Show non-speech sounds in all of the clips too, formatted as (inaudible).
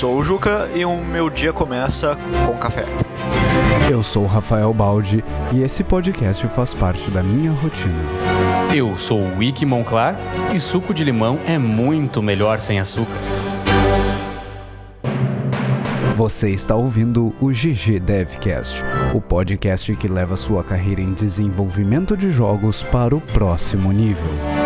sou o Juca e o meu dia começa com café. Eu sou o Rafael Baldi e esse podcast faz parte da minha rotina. Eu sou o Wiki Monclar e suco de limão é muito melhor sem açúcar. Você está ouvindo o GG Devcast, o podcast que leva sua carreira em desenvolvimento de jogos para o próximo nível.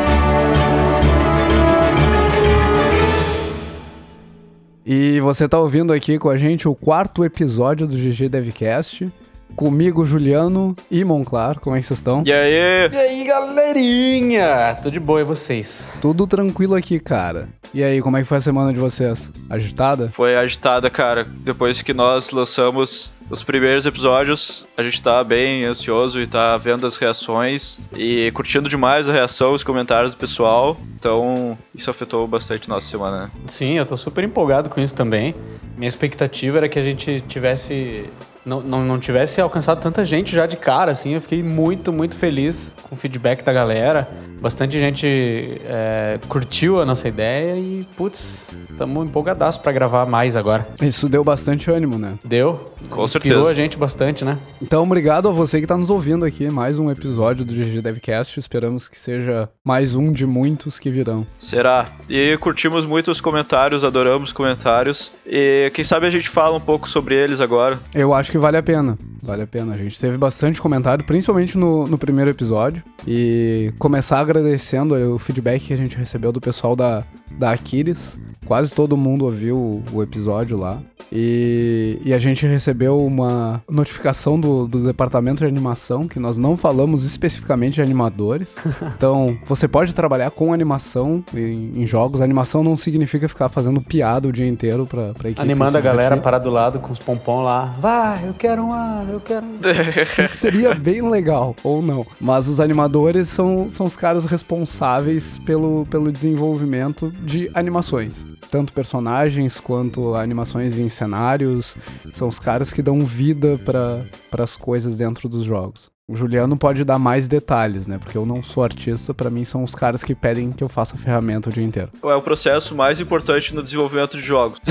E você está ouvindo aqui com a gente o quarto episódio do GG Devcast. Comigo, Juliano e Monclar. Como é que vocês estão? E aí? E aí, galerinha? Tudo de boa e vocês? Tudo tranquilo aqui, cara. E aí, como é que foi a semana de vocês? Agitada? Foi agitada, cara. Depois que nós lançamos os primeiros episódios, a gente tá bem ansioso e tá vendo as reações e curtindo demais a reação, os comentários do pessoal. Então, isso afetou bastante nossa semana. né? Sim, eu tô super empolgado com isso também. Minha expectativa era que a gente tivesse. Não, não, não tivesse alcançado tanta gente já de cara, assim. Eu fiquei muito, muito feliz com o feedback da galera. Bastante gente é, curtiu a nossa ideia e, putz, estamos empolgadaços pra gravar mais agora. Isso deu bastante ânimo, né? Deu? Com Inspirou certeza. a gente bastante, né? Então, obrigado a você que está nos ouvindo aqui. Mais um episódio do GG Devcast. Esperamos que seja mais um de muitos que virão. Será? E curtimos muito os comentários, adoramos comentários. E quem sabe a gente fala um pouco sobre eles agora. Eu acho que vale a pena. Vale a pena. A gente teve bastante comentário, principalmente no, no primeiro episódio. E começar agradecendo o feedback que a gente recebeu do pessoal da, da Aquiles. Quase todo mundo ouviu o, episódio lá. E, e a gente recebeu uma notificação do, do departamento de animação, que nós não falamos especificamente de animadores. (laughs) Então, você pode trabalhar com animação em, em jogos. Animação não significa ficar fazendo piada o dia inteiro pra, pra equipe. Animando a galera parar do lado com os pompom lá. Vai, eu quero uma, eu quero. um." (laughs) (laughs) Isso seria bem legal, ou não. Mas os animadores são, são os caras responsáveis pelo, pelo desenvolvimento de animações. Tanto personagens quanto animações em cenários. São os caras que dão vida para as coisas dentro dos jogos. O Juliano pode dar mais detalhes, né? Porque eu não sou artista, pra mim são os caras que pedem que eu faça a ferramenta o dia inteiro. É o processo mais importante no desenvolvimento de jogos. (laughs)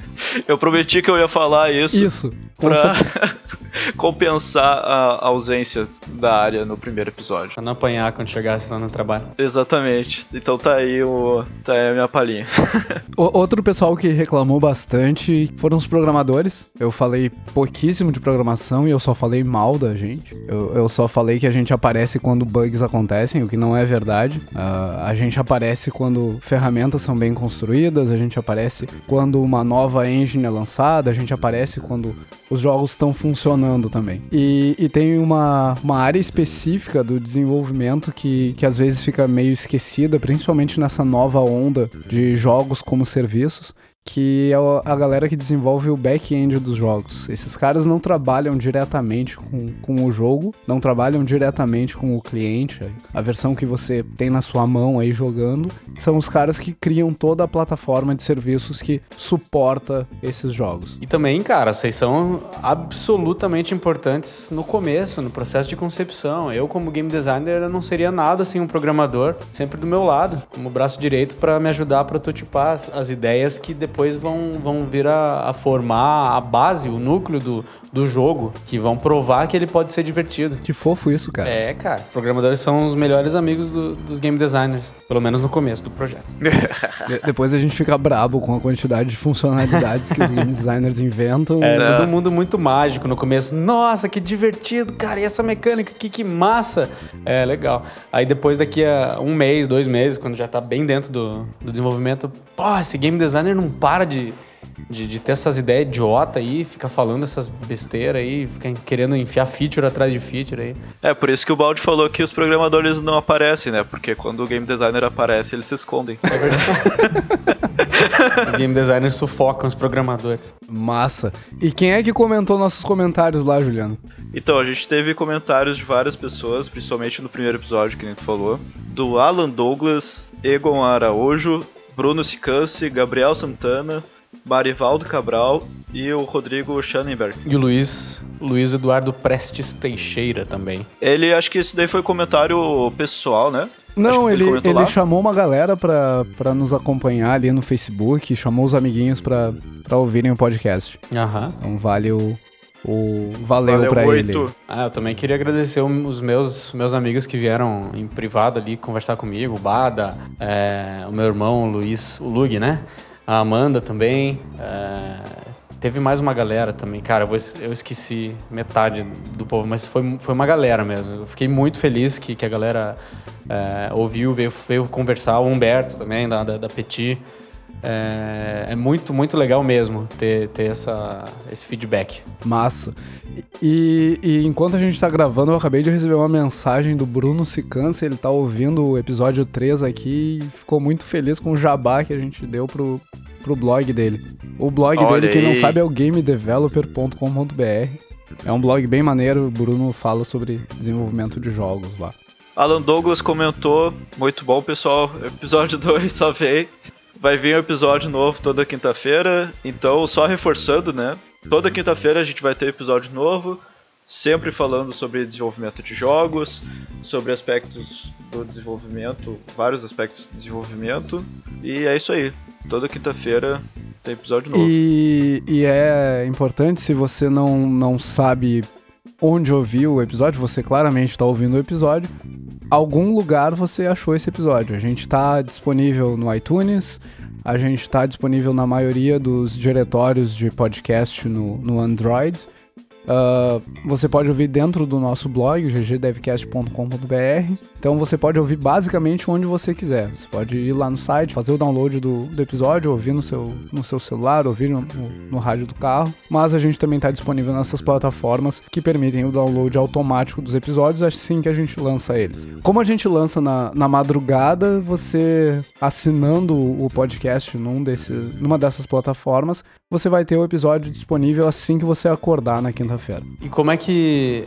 (laughs) eu prometi que eu ia falar isso, Isso. pra (laughs) compensar a ausência da área no primeiro episódio. Pra não apanhar quando chegasse lá no trabalho. Exatamente. Então tá aí o tá aí a minha palhinha. (laughs) O- Outro pessoal que reclamou bastante foram os programadores. Eu falei pouquíssimo de programação e eu só falei mal da gente. Eu, eu só falei que a gente aparece quando bugs acontecem, o que não é verdade. Ah, a gente aparece quando ferramentas são bem construídas, a gente aparece quando uma nova engine é lançada, a gente aparece quando os jogos estão funcionando também. E, e tem uma, uma área específica do desenvolvimento que, que às vezes fica meio esquecida, principalmente nessa nova onda de jogos como serviços, que é a galera que desenvolve o back-end dos jogos. Esses caras não trabalham diretamente com, com o jogo, não trabalham diretamente com o cliente, a versão que você tem na sua mão aí jogando, são os caras que criam toda a plataforma de serviços que suporta esses jogos. E também, cara, vocês são absolutamente importantes no começo, no processo de concepção. Eu, como game designer, não seria nada sem um programador sempre do meu lado, como braço direito, para me ajudar a prototipar as ideias que depois vão, vão vir a, a formar a base, o núcleo do, do jogo, que vão provar que ele pode ser divertido. Que fofo isso, cara. É, cara. Programadores são os melhores amigos do- dos game designers, pelo menos no começo do projeto. (laughs) De- depois a gente fica brabo com a quantidade de funcionalidades que os game designers inventam. É, É. todo mundo muito mágico no começo. Nossa, que divertido, cara. E essa mecânica aqui, que massa. É, legal. Aí depois, daqui a um mês, dois meses, quando já tá bem dentro do, do desenvolvimento, pô, esse game designer não para de, de, de ter essas ideias idiota aí, fica falando essas besteiras aí, fica querendo enfiar feature atrás de feature aí. É por isso que o Baldi falou que os programadores não aparecem, né? Porque quando o game designer aparece, eles se escondem. (laughs) Os game designers sufocam os programadores. Massa. E quem é que comentou nossos comentários lá, Juliano? Então, a gente teve comentários de várias pessoas, principalmente no primeiro episódio que a gente falou, do Alan Douglas, Egon Araújo, Bruno Sicance, Gabriel Santana, Marivaldo Cabral e o Rodrigo Schanenberg. E o Luiz, Luiz Eduardo Prestes Teixeira também. Ele, acho que esse daí foi comentário pessoal, né? Não, ele, ele, ele chamou uma galera pra, pra nos acompanhar ali no Facebook, chamou os amiguinhos pra, pra ouvirem o podcast. Aham. Então vale o, o valeu, Valeu pra muito. ele. Ah, eu também queria agradecer os meus, meus amigos que vieram em privado ali conversar comigo, o Bada, é, o meu irmão o Luiz, o Lug, né? A Amanda também. é, teve mais uma galera também. Cara, eu, vou eu esqueci metade do povo, mas foi, foi uma galera mesmo. Eu fiquei muito feliz que, que a galera é, ouviu, veio, veio conversar. O Humberto também, da, da, da Petit. É, é muito, muito legal mesmo ter, ter essa, esse feedback. Massa. E, e enquanto a gente tá gravando, eu acabei de receber uma mensagem do Bruno Sicança, ele tá ouvindo o episódio 3 aqui e ficou muito feliz com o jabá que a gente deu pro, pro blog dele. O blog Olha dele, quem não sabe, é o gamedeveloper.com.br. É um blog bem maneiro, o Bruno fala sobre desenvolvimento de jogos lá. Alan Douglas comentou, muito bom pessoal, episódio 2 só veio. Vai vir um episódio novo toda quinta-feira, então só reforçando, né? Toda quinta-feira a gente vai ter episódio novo, sempre falando sobre desenvolvimento de jogos, sobre aspectos do desenvolvimento, vários aspectos do desenvolvimento. E é isso aí. Toda quinta-feira tem episódio novo. E, e é importante, se você não, não sabe onde ouvir o episódio, você claramente está ouvindo o episódio, algum lugar você achou esse episódio. A gente está disponível no iTunes, a gente está disponível na maioria dos diretórios de podcast no, no Android. Ah, você pode ouvir dentro do nosso blog, ggdevcast.com.br. Então você pode ouvir basicamente onde você quiser. Você pode ir lá no site, fazer o download do, do episódio, ouvir no seu, no seu celular, ouvir no, no, no rádio do carro. Mas a gente também está disponível nessas plataformas que permitem o download automático dos episódios assim que a gente lança eles. Como a gente lança na, na madrugada, você assinando o podcast num desses, numa dessas plataformas, você vai ter o episódio disponível assim que você acordar na quinta-feira. E como é que,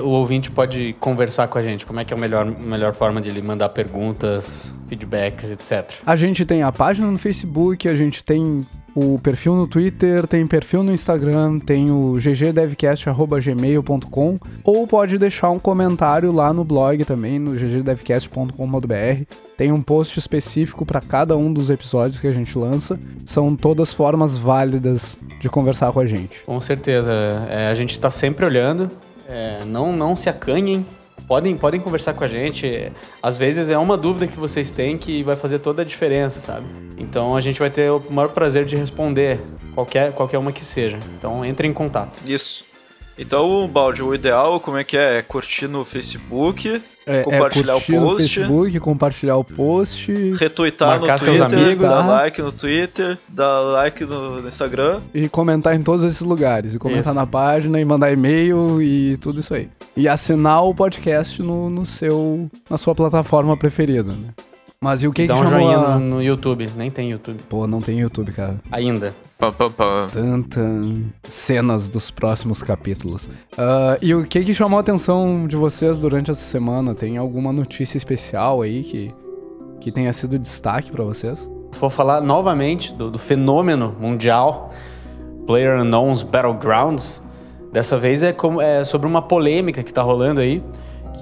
o ouvinte pode conversar com a gente? Como é que é a melhor, melhor forma de ele mandar perguntas, feedbacks, etc? A gente tem a página no Facebook, a gente tem o perfil no Twitter, tem perfil no Instagram, tem o ggdevcast.gmail.com ou pode deixar um comentário lá no blog também, no ggdevcast.com.br. Tem um post específico para cada um dos episódios que a gente lança. São todas formas válidas de conversar com a gente. Com certeza. É, a gente está sempre olhando. É, não, não se acanhem. Podem, podem conversar com a gente. Às vezes é uma dúvida que vocês têm que vai fazer toda a diferença, sabe? Então a gente vai ter o maior prazer de responder qualquer, qualquer uma que seja. Então entre em contato. Isso. Então, Baldi, o ideal, como é que é? É curtir no Facebook, É, Compartilhar é o post. Facebook, compartilhar o post retweetar no seus Twitter, amigos, dar tá? like no Twitter, dar like no, no Instagram. e comentar em todos esses lugares. E comentar Isso. na página e mandar e-mail e tudo isso aí. E assinar o podcast no, no seu, na sua plataforma preferida, né? Mas e o que Dá que um chamou joinha a... no, no YouTube. Nem tem YouTube. Pô, não tem YouTube, cara. Ainda. Pá, pá, pá. Tantas cenas dos próximos capítulos. Ah, e o que que chamou a atenção de vocês durante essa semana? Tem alguma notícia especial aí que, que tenha sido destaque pra vocês? Vou falar novamente do, do fenômeno mundial Player Unknown's Battlegrounds. Dessa vez é, como, é sobre uma polêmica que tá rolando aí,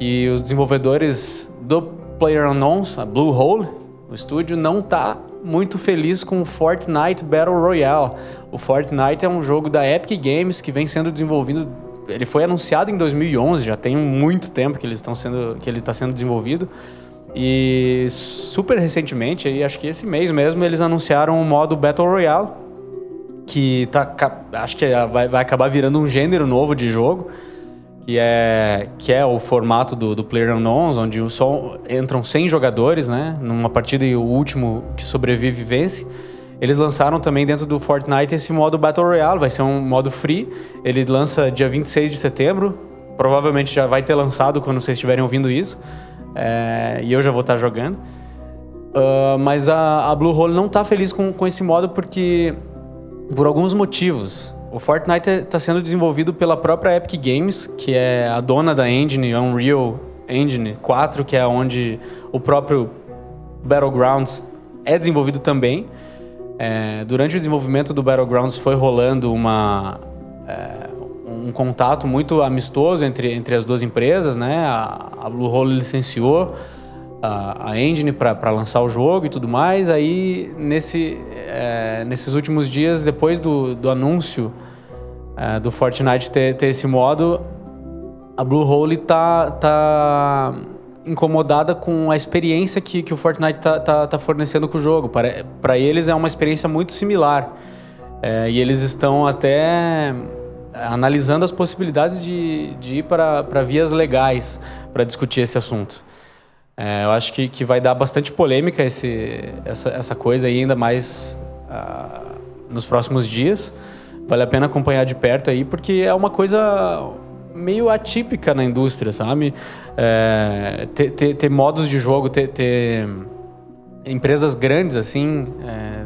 que os desenvolvedores do Player Unknowns, a Bluehole, o estúdio, não tá muito feliz com o Fortnite Battle Royale. O Fortnite é um jogo da Epic Games que vem sendo desenvolvido ele foi anunciado em 2011, já tem muito tempo que, eles estão sendo, que ele está sendo desenvolvido. E super recentemente, aí, acho que esse mês mesmo, eles anunciaram o modo Battle Royale, que tá, acho que vai, vai acabar virando um gênero novo de jogo, que é, que é o formato do, do Player Unknowns, onde o entram 100 jogadores, né, numa partida e o último que sobrevive vence. Eles lançaram também dentro do Fortnite esse modo Battle Royale, vai ser um modo free. Ele lança dia 26 de setembro. Provavelmente já vai ter lançado quando vocês estiverem ouvindo isso. É, e eu já vou estar jogando. Ah, mas a, a Bluehole não está feliz com, com esse modo porque. Por alguns motivos. O Fortnite está sendo desenvolvido pela própria Epic Games, que é a dona da engine Unreal Engine 4, que é onde o próprio Battlegrounds é desenvolvido também. é, durante o desenvolvimento do Battlegrounds foi rolando uma, é, um contato muito amistoso entre, entre as duas empresas, né? A, a Bluehole licenciou a, a engine para lançar o jogo e tudo mais. Aí, nesse, é, nesses últimos dias, depois do, do anúncio é, do Fortnite ter, ter esse modo, a Bluehole tá, tá incomodada com a experiência que, que o Fortnite tá, tá, tá fornecendo com o jogo. Para eles é uma experiência muito similar. É, e eles estão até analisando as possibilidades de, de ir para vias legais para discutir esse assunto. É, eu acho que, que vai dar bastante polêmica esse, essa, essa coisa aí, ainda mais uh, nos próximos dias. Vale a pena acompanhar de perto aí, porque é uma coisa meio atípica na indústria, sabe? É, ter, ter, ter, modos de jogo, ter, ter empresas grandes assim, é,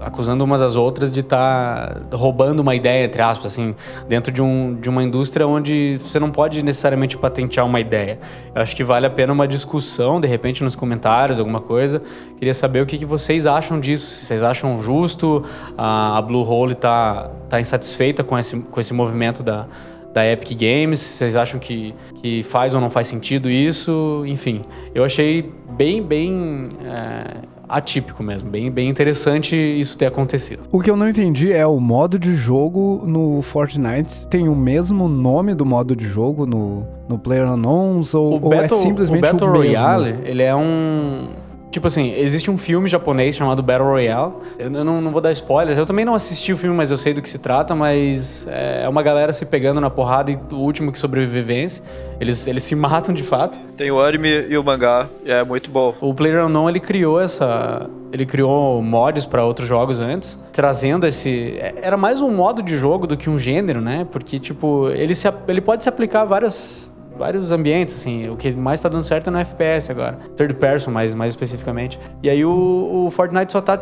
acusando umas às outras de estar tá roubando uma ideia, entre aspas, assim, dentro de, um, de uma indústria onde você não pode necessariamente patentear uma ideia. Eu acho que vale a pena uma discussão, de repente, nos comentários, alguma coisa. Queria saber o que, que vocês acham disso. Vocês acham justo? A, a Blue Hole tá, tá insatisfeita com esse, com esse movimento da, da Epic Games? Vocês acham que, que faz ou não faz sentido isso? Enfim, eu achei bem, bem é, atípico mesmo. Bem, bem interessante isso ter acontecido. O que eu não entendi é o modo de jogo no Fortnite tem o mesmo nome do modo de jogo no, no PlayerUnknown's ou, ou é simplesmente o Battle o Royale, ele é um Tipo assim, existe um filme japonês chamado Battle Royale. Eu não, não, vou dar spoilers. Eu também não assisti o filme, mas eu sei do que se trata. Mas é uma galera se pegando na porrada e o último que sobrevive vence. Eles, eles se (laughs) matam de fato. Tem o anime e o mangá. É muito bom. O PlayerUnknown, ele criou essa... Ele criou mods para outros jogos antes, trazendo esse... Era mais um modo de jogo do que um gênero, né? Porque, tipo, ele, se, ele pode se aplicar a várias vários ambientes, assim. O que mais tá dando certo é no FPS agora. Third person, mais, mais especificamente. E aí o, o Fortnite só tá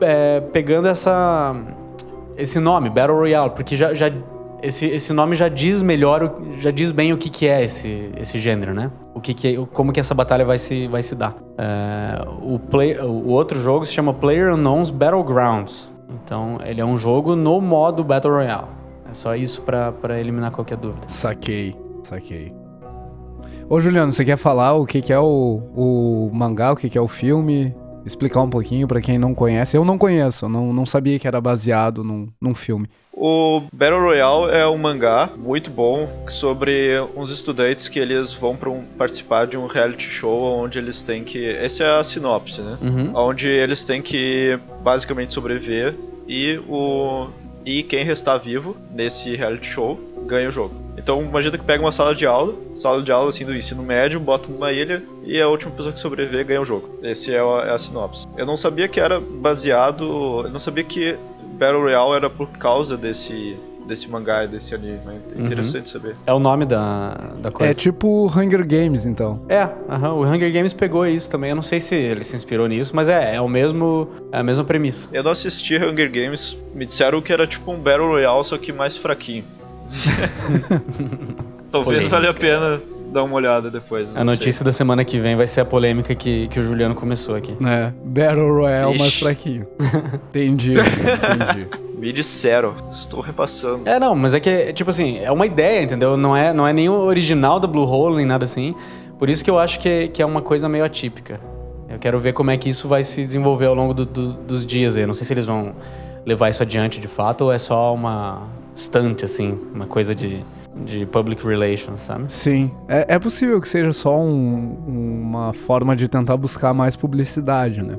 é, pegando essa esse nome, Battle Royale, porque já, já esse, esse nome já diz melhor, já diz bem o que, que é esse, esse gênero, né? O que, que como que essa batalha vai se, vai se dar. É, o, play, o outro jogo se chama Player Unknown's Battlegrounds. Então, ele é um jogo no modo Battle Royale. É só isso para eliminar qualquer dúvida. Saquei. Saquei. Ô Juliano, você quer falar o que, que é o, o mangá, o que, que é o filme? Explicar um pouquinho para quem não conhece. Eu não conheço, não, não sabia que era baseado num, num filme. O Battle Royale é um mangá muito bom sobre uns estudantes que eles vão para um, participar de um reality show onde eles têm que. Essa é a sinopse, né? Uhum. Onde eles têm que basicamente sobreviver e o e quem restar vivo nesse reality show ganha o jogo. Então imagina que pega uma sala de aula, sala de aula assim do ensino médio, bota numa ilha e a última pessoa que sobreviver ganha o jogo. Esse é a, é a sinopse. Eu não sabia que era baseado, eu não sabia que Battle Royale era por causa desse desse mangá e desse anime. É interessante uhum. saber. É o nome da, da coisa. É tipo Hunger Games, então. É, uh -huh. o Hunger Games pegou isso também. Eu não sei se ele se inspirou nisso, mas é, é o mesmo, é a mesma premissa. Eu não assisti Hunger Games, me disseram que era tipo um Battle Royale, só que mais fraquinho. (laughs) Talvez valha a pena dar uma olhada depois. A notícia sei. da semana que vem vai ser a polêmica que, que o Juliano começou aqui. É, Battle Royale Ixi. mais fraquinho. (laughs) entendi, entendi. (laughs) Me disseram, estou repassando. É, não, mas é que, tipo assim, é uma ideia, entendeu? Não é, não é nem o original da Blue Hole, nem nada assim. Por isso que eu acho que, que é uma coisa meio atípica. Eu quero ver como é que isso vai se desenvolver ao longo do, do, dos dias aí. Eu não sei se eles vão levar isso adiante de fato ou é só uma, stunt, assim, uma coisa de, de public relations, sabe? Sim. É, é possível que seja só um, uma forma de tentar buscar mais publicidade, né?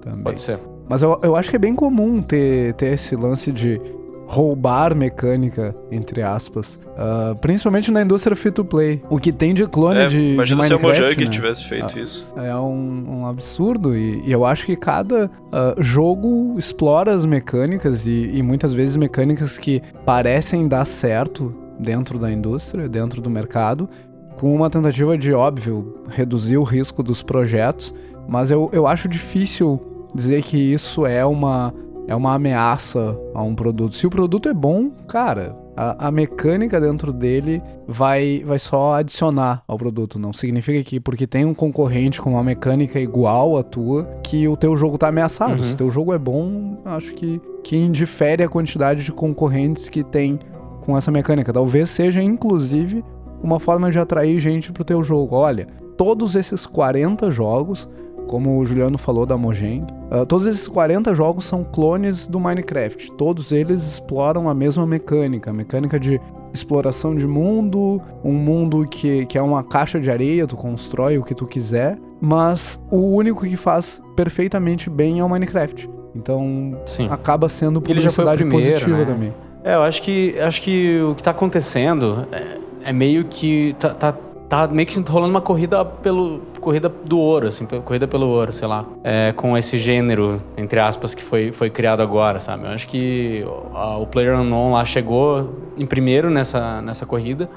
Também. Pode ser. Mas eu, eu acho que é bem comum ter, ter esse lance de roubar mecânica, entre aspas. Uh, principalmente na indústria free-to-play. O que tem de clone é, de, imagina de Minecraft, se o Mojang né? tivesse feito é, isso. É um, um absurdo e, e, eu acho que cada uh, jogo explora as mecânicas e, e muitas vezes mecânicas que parecem dar certo dentro da indústria, dentro do mercado, com uma tentativa de, óbvio, reduzir o risco dos projetos, mas eu, eu acho difícil dizer que isso é uma é uma ameaça a um produto. Se o produto é bom, cara, A, a, mecânica dentro dele vai, vai só adicionar ao produto. Não significa que porque tem um concorrente com uma mecânica igual à tua, que o teu jogo tá ameaçado. Uhum. Se o teu jogo é bom, acho que, que indifere a quantidade de concorrentes que tem com essa mecânica. Talvez seja, inclusive, uma forma de atrair gente pro teu jogo. Olha, todos esses 40 jogos como o Juliano falou da Mojang, uh, todos esses 40 jogos são clones do Minecraft. Todos eles exploram a mesma mecânica, a mecânica de exploração de mundo, um mundo que, que é uma caixa de areia, tu constrói o que tu quiser, mas o único que faz perfeitamente bem é o Minecraft. Então Sim. acaba sendo publicidade primeiro, positiva né? também. É, eu acho que acho que o que está acontecendo é, é, meio que tá, tá tá meio que rolando uma corrida pelo corrida do ouro, assim, corrida pelo ouro, sei lá, é, com esse gênero entre aspas que foi, foi criado agora, sabe? Eu acho que a, o Player Unknown lá chegou em primeiro nessa nessa corrida,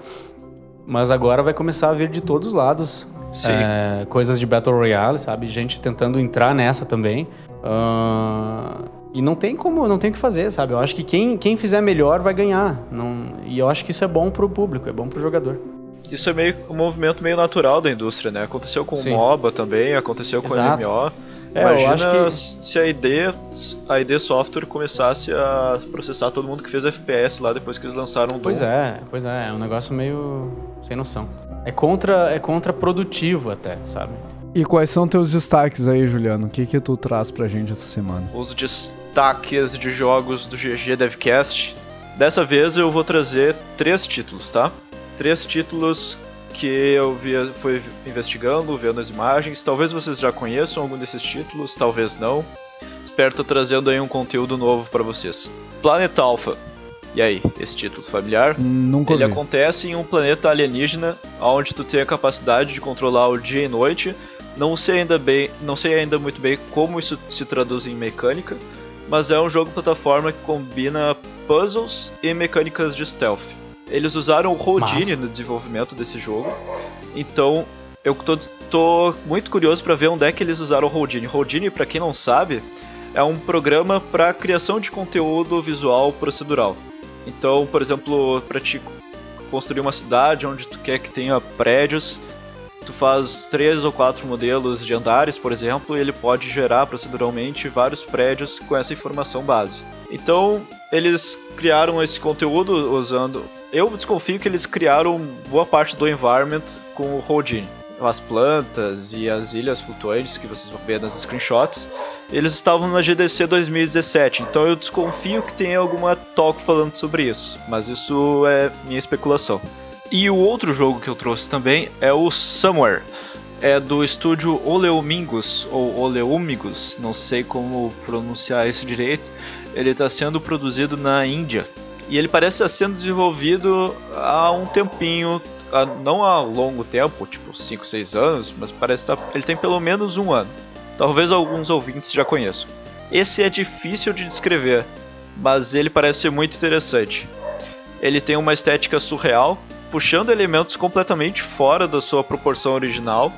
mas agora vai começar a vir de todos os lados é, coisas de Battle Royale, sabe? Gente tentando entrar nessa também. Uh, e não tem como, não tem o que fazer, sabe? Eu acho que quem, quem fizer melhor vai ganhar. Não, e eu acho que isso é bom pro público, é bom pro jogador isso é meio um movimento meio natural da indústria, né? Aconteceu com Sim. o MOBA também, aconteceu com Exato. o MMO. É, Imagina que... se a ID, a ID Software começasse a processar todo mundo que fez FPS lá depois que eles lançaram o Doom. Pois é, pois é, é um negócio meio sem noção. É contra, é contraprodutivo até, sabe? E quais são teus destaques aí, Juliano? O que que tu traz pra gente essa semana? Os destaques de jogos do GG Devcast. Dessa vez eu vou trazer três títulos, tá? Três títulos que eu via, fui investigando, vendo as imagens. Talvez vocês já conheçam algum desses títulos, talvez não. Espero estar trazendo aí um conteúdo novo para vocês. Planet Alpha. E aí, esse título familiar? Nunca Ele acontece em um planeta alienígena, onde tu tem a capacidade de controlar o dia e noite. Não sei ainda bem, não sei ainda muito bem como isso se traduz em mecânica, mas é um jogo plataforma que combina puzzles e mecânicas de stealth. Eles usaram o Houdini no desenvolvimento desse jogo. Então, eu tô, tô muito curioso para ver onde é que eles usaram o Houdini. Houdini, para quem não sabe, é um programa para criação de conteúdo visual procedural. Então, por exemplo, para te construir uma cidade onde tu quer que tenha prédios, tu faz três ou quatro modelos de andares, por exemplo, e ele pode gerar proceduralmente vários prédios com essa informação base. Então, eles criaram esse conteúdo usando eu desconfio que eles criaram boa parte do environment com o Houdini. As plantas e as ilhas flutuantes que vocês vão ver nas screenshots, eles estavam na GDC 2017, então eu desconfio que tem alguma talk falando sobre isso, mas isso é minha especulação. E o outro jogo que eu trouxe também é o Somewhere. É do estúdio Oleomingus, ou Oleumigos, não sei como pronunciar isso direito. Ele está sendo produzido na Índia. E ele parece estar sendo desenvolvido há um tempinho, não há longo tempo, tipo 5, 6 anos, mas parece que ele tem pelo menos um ano. Talvez alguns ouvintes já conheçam. Esse é difícil de descrever, mas ele parece ser muito interessante. Ele tem uma estética surreal, puxando elementos completamente fora da sua proporção original,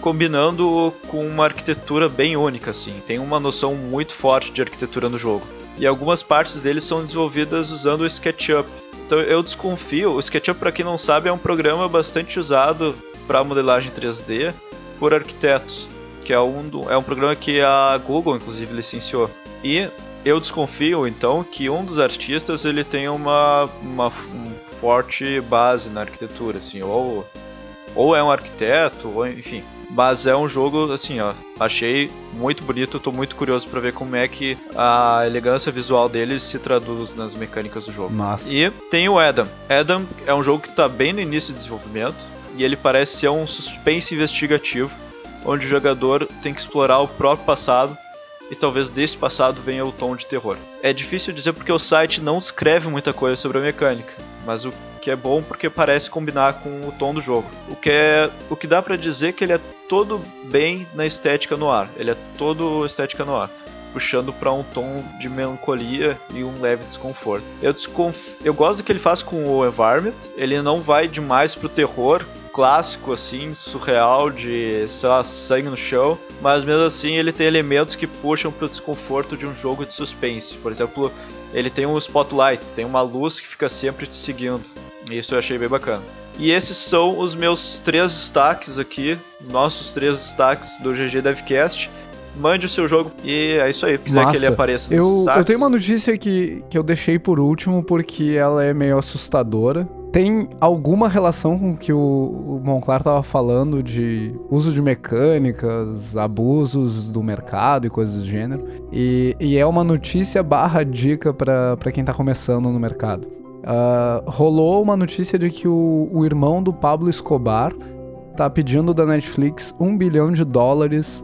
combinando com uma arquitetura bem única, assim. Tem uma noção muito forte de arquitetura no jogo e algumas partes dele são desenvolvidas usando o SketchUp. Então eu desconfio, o SketchUp para quem não sabe é um programa bastante usado para modelagem 3D por arquitetos, que é um, do, é um programa que a Google inclusive licenciou. E eu desconfio então que um dos artistas ele tem uma, uma um forte base na arquitetura, assim, ou, ou é um arquiteto, ou enfim, mas é um jogo, assim, ó, achei muito bonito, tô muito curioso para ver como é que a elegância visual dele se traduz nas mecânicas do jogo. Massa. E tem o Adam. Adam é um jogo que tá bem no início de desenvolvimento e ele parece ser um suspense investigativo, onde o jogador tem que explorar o próprio passado e talvez desse passado venha o tom de terror. É difícil dizer porque o site não escreve muita coisa sobre a mecânica, mas o que é bom porque parece combinar com o tom do jogo. O que é, o que dá para dizer que ele é todo bem na estética no ar. Ele é todo estética no ar, puxando para um tom de melancolia e um leve desconforto. Eu desconf... eu gosto do que ele faz com o environment. Ele não vai demais pro terror, clássico, assim, surreal, de, sei lá, sangue no chão, mas mesmo assim ele tem elementos que puxam pro desconforto de um jogo de suspense. Por exemplo, ele tem um spotlight, tem uma luz que fica sempre te seguindo. Isso eu achei bem bacana. E esses são os meus três destaques aqui, nossos três destaques do GG Devcast. Mande o seu jogo e é isso aí. Quiser Massa. que ele apareça Eu, eu tenho uma notícia que, que eu deixei por último porque ela é meio assustadora. Tem alguma relação com o que o, Monclar tava falando de uso de mecânicas, abusos do mercado e coisas do gênero. E, e é uma notícia barra dica pra quem tá começando no mercado. Ah, rolou uma notícia de que o, o irmão do Pablo Escobar tá pedindo da Netflix um bilhão de dólares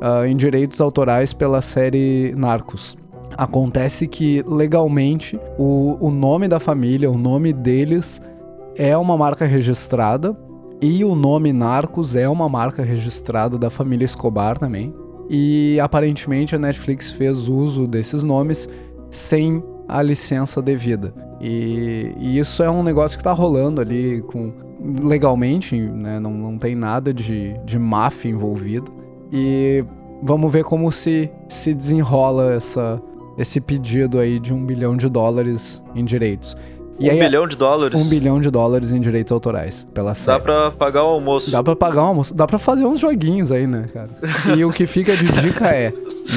ah, em direitos autorais pela série Narcos. Acontece que legalmente o, o nome da família, o nome deles é uma marca registrada e o nome Narcos é uma marca registrada da família Escobar também. E aparentemente a Netflix fez uso desses nomes sem a licença devida. E, e isso é um negócio que tá rolando ali com legalmente, né? Não, não tem nada de, de máfia envolvida. E vamos ver como se, se desenrola essa, esse pedido aí de um bilhão de dólares em direitos. E um aí, bilhão de dólares. um bilhão de dólares em direitos autorais pela Dá série. pra pagar o almoço. Dá pra pagar um almoço, dá pra fazer uns joguinhos aí, né, cara? E o que fica de dica é: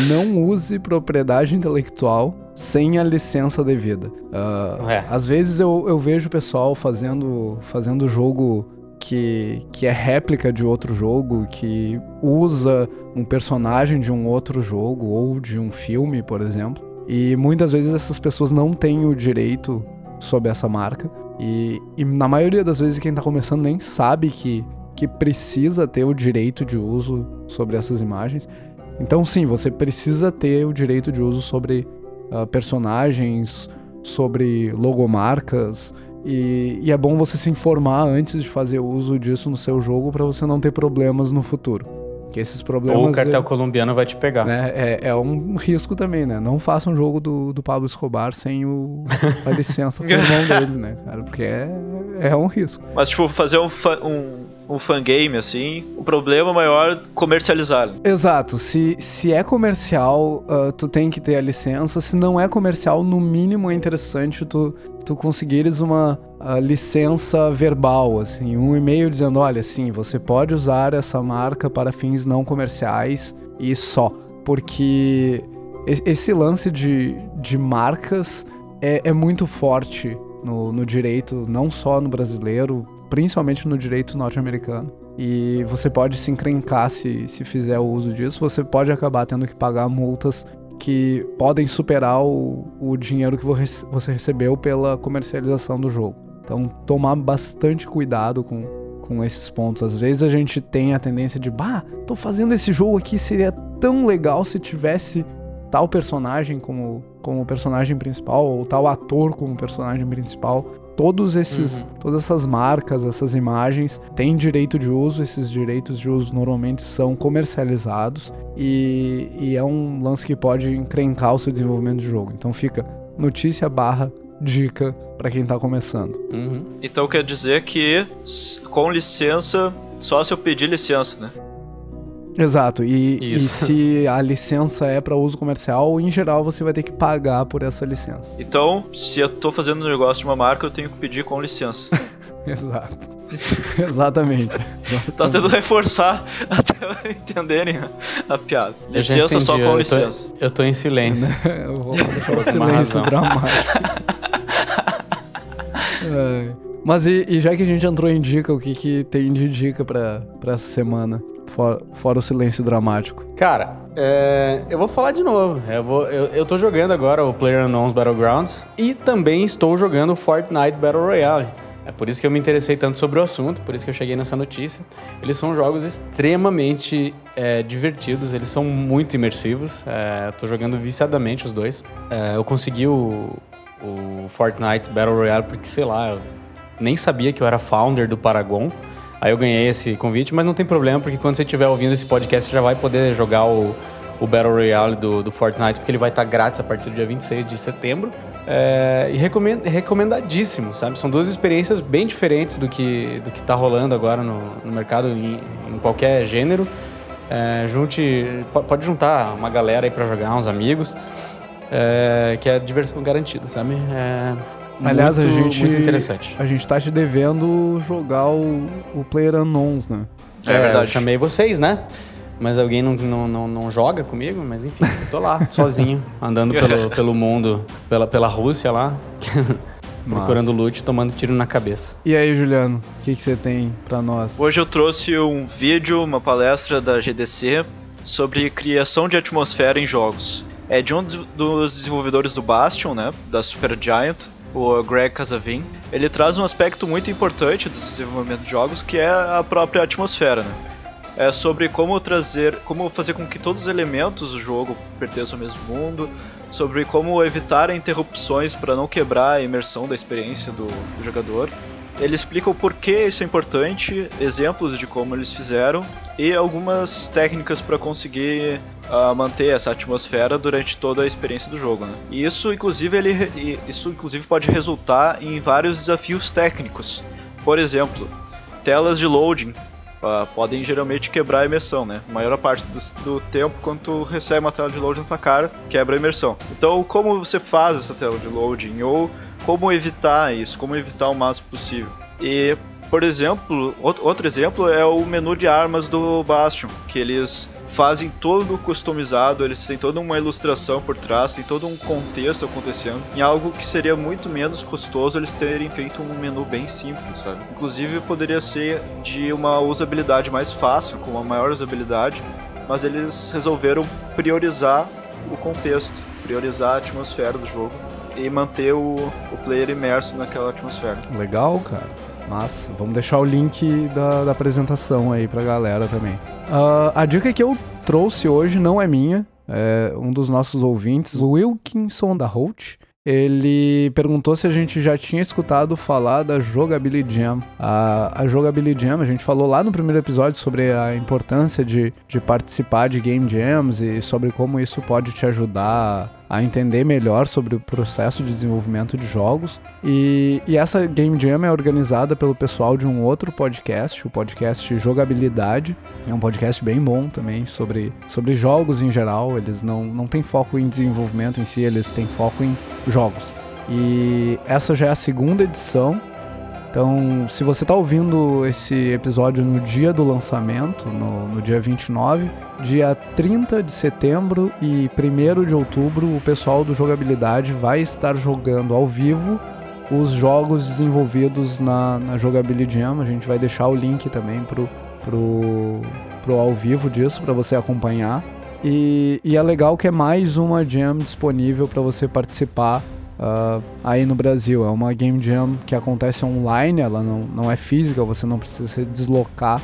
não use propriedade intelectual sem a licença devida. Ah, É. Às vezes eu, eu vejo o pessoal fazendo, fazendo jogo que, que é réplica de outro jogo, que usa um personagem de um outro jogo ou de um filme, por exemplo. E muitas vezes essas pessoas não têm o direito sobre essa marca. E, e na maioria das vezes quem tá começando nem sabe que, que precisa ter o direito de uso sobre essas imagens. Então sim, você precisa ter o direito de uso sobre ah, personagens, sobre logomarcas. E, e é bom você se informar antes de fazer uso disso no seu jogo para você não ter problemas no futuro. Que esses problemas. Ou o cartel colombiano vai te pegar. né, é, é um risco também, né? Não faça um jogo do, do Pablo Escobar sem o, (laughs) a licença com o irmão dele, né, cara? Porque é, é um risco. Mas, tipo, fazer um, fa- um, um fangame, assim, o problema maior é comercializar. Exato. Se, se é comercial, ah, tu tem que ter a licença. Se não é comercial, no mínimo é interessante tu, tu conseguires uma licença verbal, assim, um e-mail dizendo, olha, sim, você pode usar essa marca para fins não comerciais e só. Porque esse lance de, de marcas é, é muito forte no, no direito, não só no brasileiro, principalmente no direito norte-americano. E você pode se encrencar se, se fizer o uso disso. Você pode acabar tendo que pagar multas que podem superar o, o dinheiro que vo- você recebeu pela comercialização do jogo. Então, tomar bastante cuidado com, com esses pontos. Às vezes a gente tem a tendência de, bah, tô fazendo esse jogo aqui, seria tão legal se tivesse tal personagem como, como personagem principal, ou tal ator como personagem principal. Todos esses, todas essas marcas, essas imagens têm direito de uso, esses direitos de uso normalmente são comercializados e, e é um lance que pode encrencar o seu desenvolvimento de jogo. Então fica notícia barra dica para quem tá começando. Uhum. Então quer dizer que, com licença, só se eu pedir licença, né? Exato, e, e se a licença é para uso comercial, em geral você vai ter que pagar por essa licença. Então, se eu tô fazendo um negócio de uma marca, eu tenho que pedir com licença. (laughs) Exato. Exatamente. (laughs) tá tentando reforçar até entenderem a, a piada. Licença só com eu licença. Tô, eu tô em silêncio. (laughs) Eu vou deixar o silêncio dramático. Ai. Mas e, e já que a gente entrou em dica, o que, que tem de dica pra, pra essa semana? For- fora o silêncio dramático. Cara, é, eu vou falar de novo. Eu, vou, eu, eu tô jogando agora o PlayerUnknown's Battlegrounds e também estou jogando o Fortnite Battle Royale. É por isso que eu me interessei tanto sobre o assunto, por isso que eu cheguei nessa notícia. Eles são jogos extremamente é, divertidos, eles são muito imersivos. É, tô jogando viciadamente os dois. É, eu consegui o, o Fortnite Battle Royale porque, sei lá, eu nem sabia que eu era founder do Paragon. Aí eu ganhei esse convite, mas não tem problema, porque quando você estiver ouvindo esse podcast, você já vai poder jogar o, o Battle Royale do, do Fortnite, porque ele vai estar grátis a partir do dia 26 de setembro. É, e recomend, recomendadíssimo, sabe? São duas experiências bem diferentes do que, do que tá rolando agora no, no mercado em, em qualquer gênero. É, junte, po- pode juntar uma galera aí pra jogar, uns amigos. É, que é diversão garantida, sabe? É Aliás, muito, a gente. muito interessante. A gente tá te devendo jogar o, o Player Unknowns, né? É verdade. Eu chamei vocês, né? Mas alguém não, não, não, não joga comigo, mas enfim, eu tô lá, (laughs) sozinho, andando pelo, (laughs) pelo mundo, pela, pela Rússia lá, (laughs) procurando loot, tomando tiro na cabeça. E aí, Juliano, o que, que você tem pra nós? Hoje eu trouxe um vídeo, uma palestra da GDC sobre criação de atmosfera em jogos. É de um dos- desenvolvedores do Bastion, né, da Supergiant, o Greg Casavin. Ele traz um aspecto muito importante do desenvolvimento de jogos, que é a própria atmosfera, né? É sobre como trazer, como fazer com que todos os elementos do jogo pertençam ao mesmo mundo, sobre como evitar interrupções para não quebrar a imersão da experiência do, do jogador. Ele explica o porquê isso é importante, exemplos de como eles fizeram e algumas técnicas para conseguir ah, manter essa atmosfera durante toda a experiência do jogo. Né? E isso, inclusive, ele, isso inclusive pode resultar em vários desafios técnicos. Por exemplo, telas de loading ah, podem geralmente quebrar a imersão, né? A maior parte do, do tempo, quando tu recebe uma tela de loading na tua cara, quebra a imersão. Então, como você faz essa tela de loading? Ou como evitar isso? Como evitar o máximo possível? E, por exemplo, outro, exemplo é o menu de armas do Bastion, que eles fazem todo customizado, eles têm toda uma ilustração por trás, tem todo um contexto acontecendo, em algo que seria muito menos custoso eles terem feito um menu bem simples, sabe? Inclusive poderia ser de uma usabilidade mais fácil, com uma maior usabilidade, mas eles resolveram priorizar o contexto, priorizar a atmosfera do jogo e manter o, o player imerso naquela atmosfera. Legal, cara. Massa. Vamos deixar o link da, da apresentação aí pra galera também. Ah, a dica que eu trouxe hoje não é minha, é um dos nossos ouvintes, o Wilkinson da Holt. Ele perguntou se a gente já tinha escutado falar da Jogability Jam. A, a Jogability Jam, a gente falou lá no primeiro episódio sobre a importância de, de participar de Game Jams e sobre como isso pode te ajudar a entender melhor sobre o processo de desenvolvimento de jogos. E, e essa Game Jam é organizada pelo pessoal de um outro podcast, o podcast Jogabilidade. É um podcast bem bom também sobre, sobre jogos em geral. Eles não, não têm foco em desenvolvimento em si, eles têm foco em jogos. E essa já é a segunda edição. Então, se você está ouvindo esse episódio no dia do lançamento, no, no dia 29, dia 30 de setembro e 1 de outubro, o pessoal do Jogabilidade vai estar jogando ao vivo os jogos desenvolvidos na, na Jogability Jam. A gente vai deixar o link também pro, pro, pro ao vivo disso para você acompanhar. E, e é legal que é mais uma jam disponível para você participar ah, aí no Brasil. É uma game jam que acontece online, ela não, não é física, você não precisa se deslocar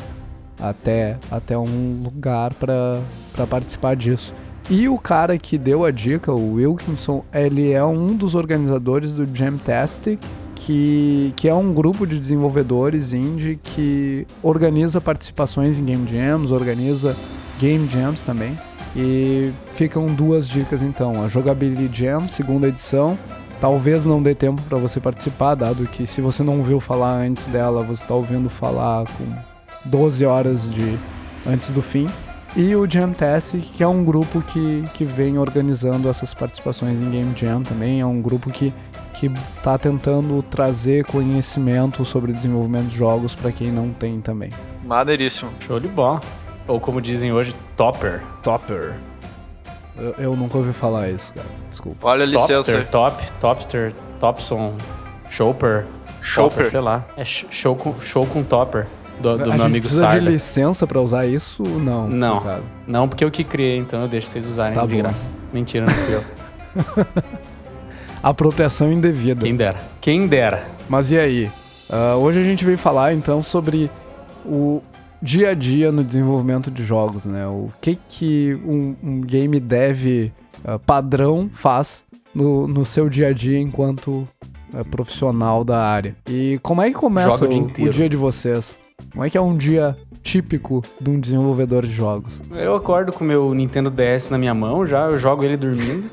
até, até um lugar para participar disso. E o cara que deu a dica, o Wilkinson, ele é um dos organizadores do Jamtastic, que, que é um grupo de desenvolvedores indie que organiza participações em game jams, organiza game jams também. E ficam duas dicas então: a Jogability Jam, segunda edição. Talvez não dê tempo para você participar, dado que se você não ouviu falar antes dela, você está ouvindo falar com 12 horas de antes do fim. E o Jamtastic, que é um grupo que, que vem organizando essas participações em Game Jam também. É um grupo que que está tentando trazer conhecimento sobre desenvolvimento de jogos para quem não tem também. Maneiríssimo. Show de bola. Ou como dizem hoje, topper. Topper. Eu, eu nunca ouvi falar isso, cara. Desculpa. Olha a licença. Topster, top, topster, topson, chopper, Chopper. topper, sei lá. É sh- show com, show com topper, do, do a meu gente amigo precisa Sarda. de licença para usar isso? Não. Não. cara. Não, porque eu que criei, então eu deixo vocês usarem Tá de bom. graça. Mentira, não fui eu. (laughs) Apropriação indevida. Quem dera. Quem dera. Mas e aí? Ah, hoje a gente veio falar então sobre o dia a dia no desenvolvimento de jogos, né? O que que um, um game dev ah, padrão faz no, no seu dia a dia enquanto ah, profissional da área. E como é que começa o dia o, o dia de vocês? Como é que é um dia típico de um desenvolvedor de jogos? Eu acordo com o meu Nintendo DS na minha mão já, eu jogo ele dormindo.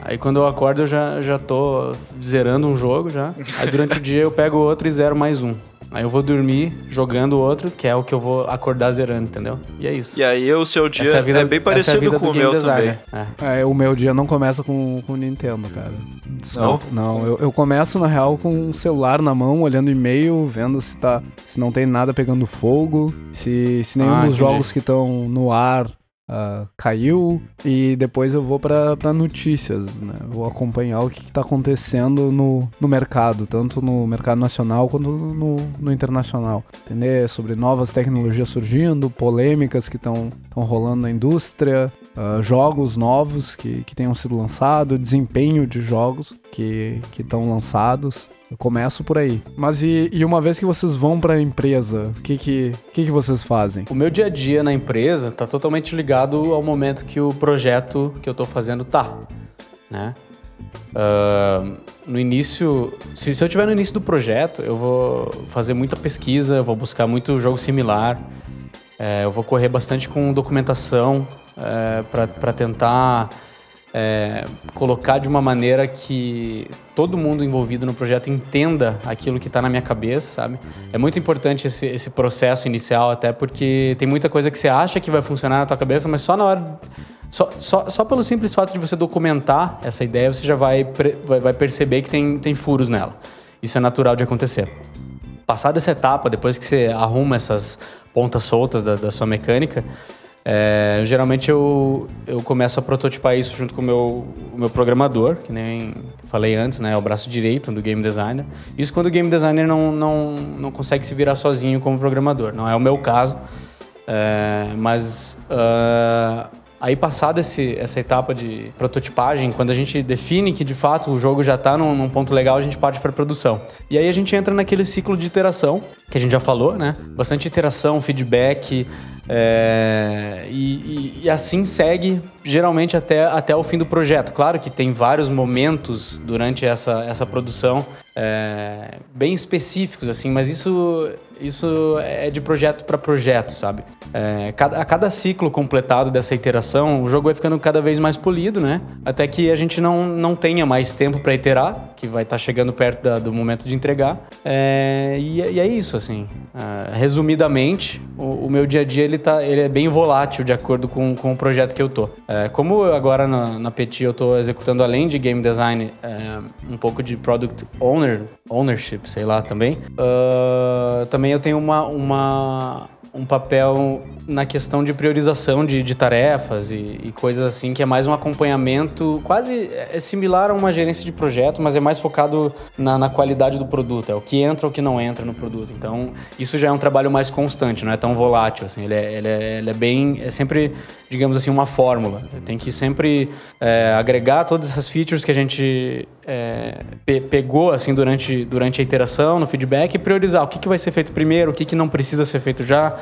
Aí quando eu acordo eu já, já tô zerando um jogo já. Aí durante o dia eu pego outro e zero mais um. Aí eu vou dormir jogando outro, que é o que eu vou acordar zerando, entendeu? E é isso. E aí o seu dia é, vida, é bem é a parecido vida com do o meu designer. também. É. É, o meu dia não começa com o Nintendo, cara. Desculpa. Não? Não, eu, eu começo, na real, com o celular na mão, olhando e-mail, vendo se, tá, se não tem nada pegando fogo, se, se nenhum Ah, dos entendi. jogos que estão no ar ah, caiu, e depois eu vou pra notícias, né? Vou acompanhar o que, que tá acontecendo no, no mercado, tanto no mercado nacional quanto no, no internacional. Entender sobre novas tecnologias surgindo, polêmicas que estão rolando na indústria, ah, jogos novos que, que tenham sido lançados, desempenho de jogos que estão lançados. Eu começo por aí. Mas e, e uma vez que vocês vão pra empresa, o que que, que que vocês fazem? O meu dia a dia na empresa tá totalmente ligado ao momento que o projeto que eu tô fazendo tá, né? Ah, no início, se, se eu estiver no início do projeto, eu vou fazer muita pesquisa, eu vou buscar muito jogo similar, é, eu vou correr bastante com documentação é, para tentar é, colocar de uma maneira que todo mundo envolvido no projeto entenda aquilo que está na minha cabeça, sabe? É muito importante esse, esse processo inicial, até porque tem muita coisa que você acha que vai funcionar na tua cabeça, mas só na hora. Só, só, só pelo simples fato de você documentar essa ideia, você já vai, vai, vai perceber que tem, tem furos nela. Isso é natural de acontecer. Passada essa etapa, depois que você arruma essas pontas soltas da, da sua mecânica, é, geralmente eu, eu começo a prototipar isso junto com o meu, o meu programador, que nem falei antes, né? É o braço direito do game designer. Isso quando o game designer não, não, não consegue se virar sozinho como programador. Não é o meu caso, é, mas ah, aí passada essa etapa de prototipagem, quando a gente define que de fato o jogo já está num, num ponto legal, a gente parte para produção. E aí a gente entra naquele ciclo de iteração que a gente já falou, né? Bastante iteração, feedback. É, e, e- assim segue geralmente até, até o fim do projeto. Claro que tem vários momentos durante essa, essa produção é, bem específicos, assim, mas isso, isso é de projeto para projeto, sabe? É, cada, a cada ciclo completado dessa iteração, o jogo vai ficando cada vez mais polido, né? Até que a gente não, não tenha mais tempo para iterar, que vai estar chegando perto da- do momento de entregar. É, e, e é isso, assim. É, resumidamente, o, o meu dia a dia ele, tá, ele é bem volátil de acordo com, com o projeto que eu tô. É, como agora na, na Petit eu tô executando além de game design é, um pouco de product owner, ownership, sei lá também. ah, também eu tenho uma, uma, um papel na questão de priorização de, de tarefas e, e coisas assim, que é mais um acompanhamento, quase é similar a uma gerência de projeto, mas é mais focado na, na qualidade do produto, é o que entra ou o que não entra no produto. Então, isso já é um trabalho mais constante, não é tão volátil, assim, ele é, ele é, ele é bem, é sempre, digamos assim, uma fórmula. Tem que sempre é, agregar todas essas features que a gente é, pe- pegou, assim, durante, durante a iteração, no feedback, e priorizar o que, que vai ser feito primeiro, o que, que não precisa ser feito já,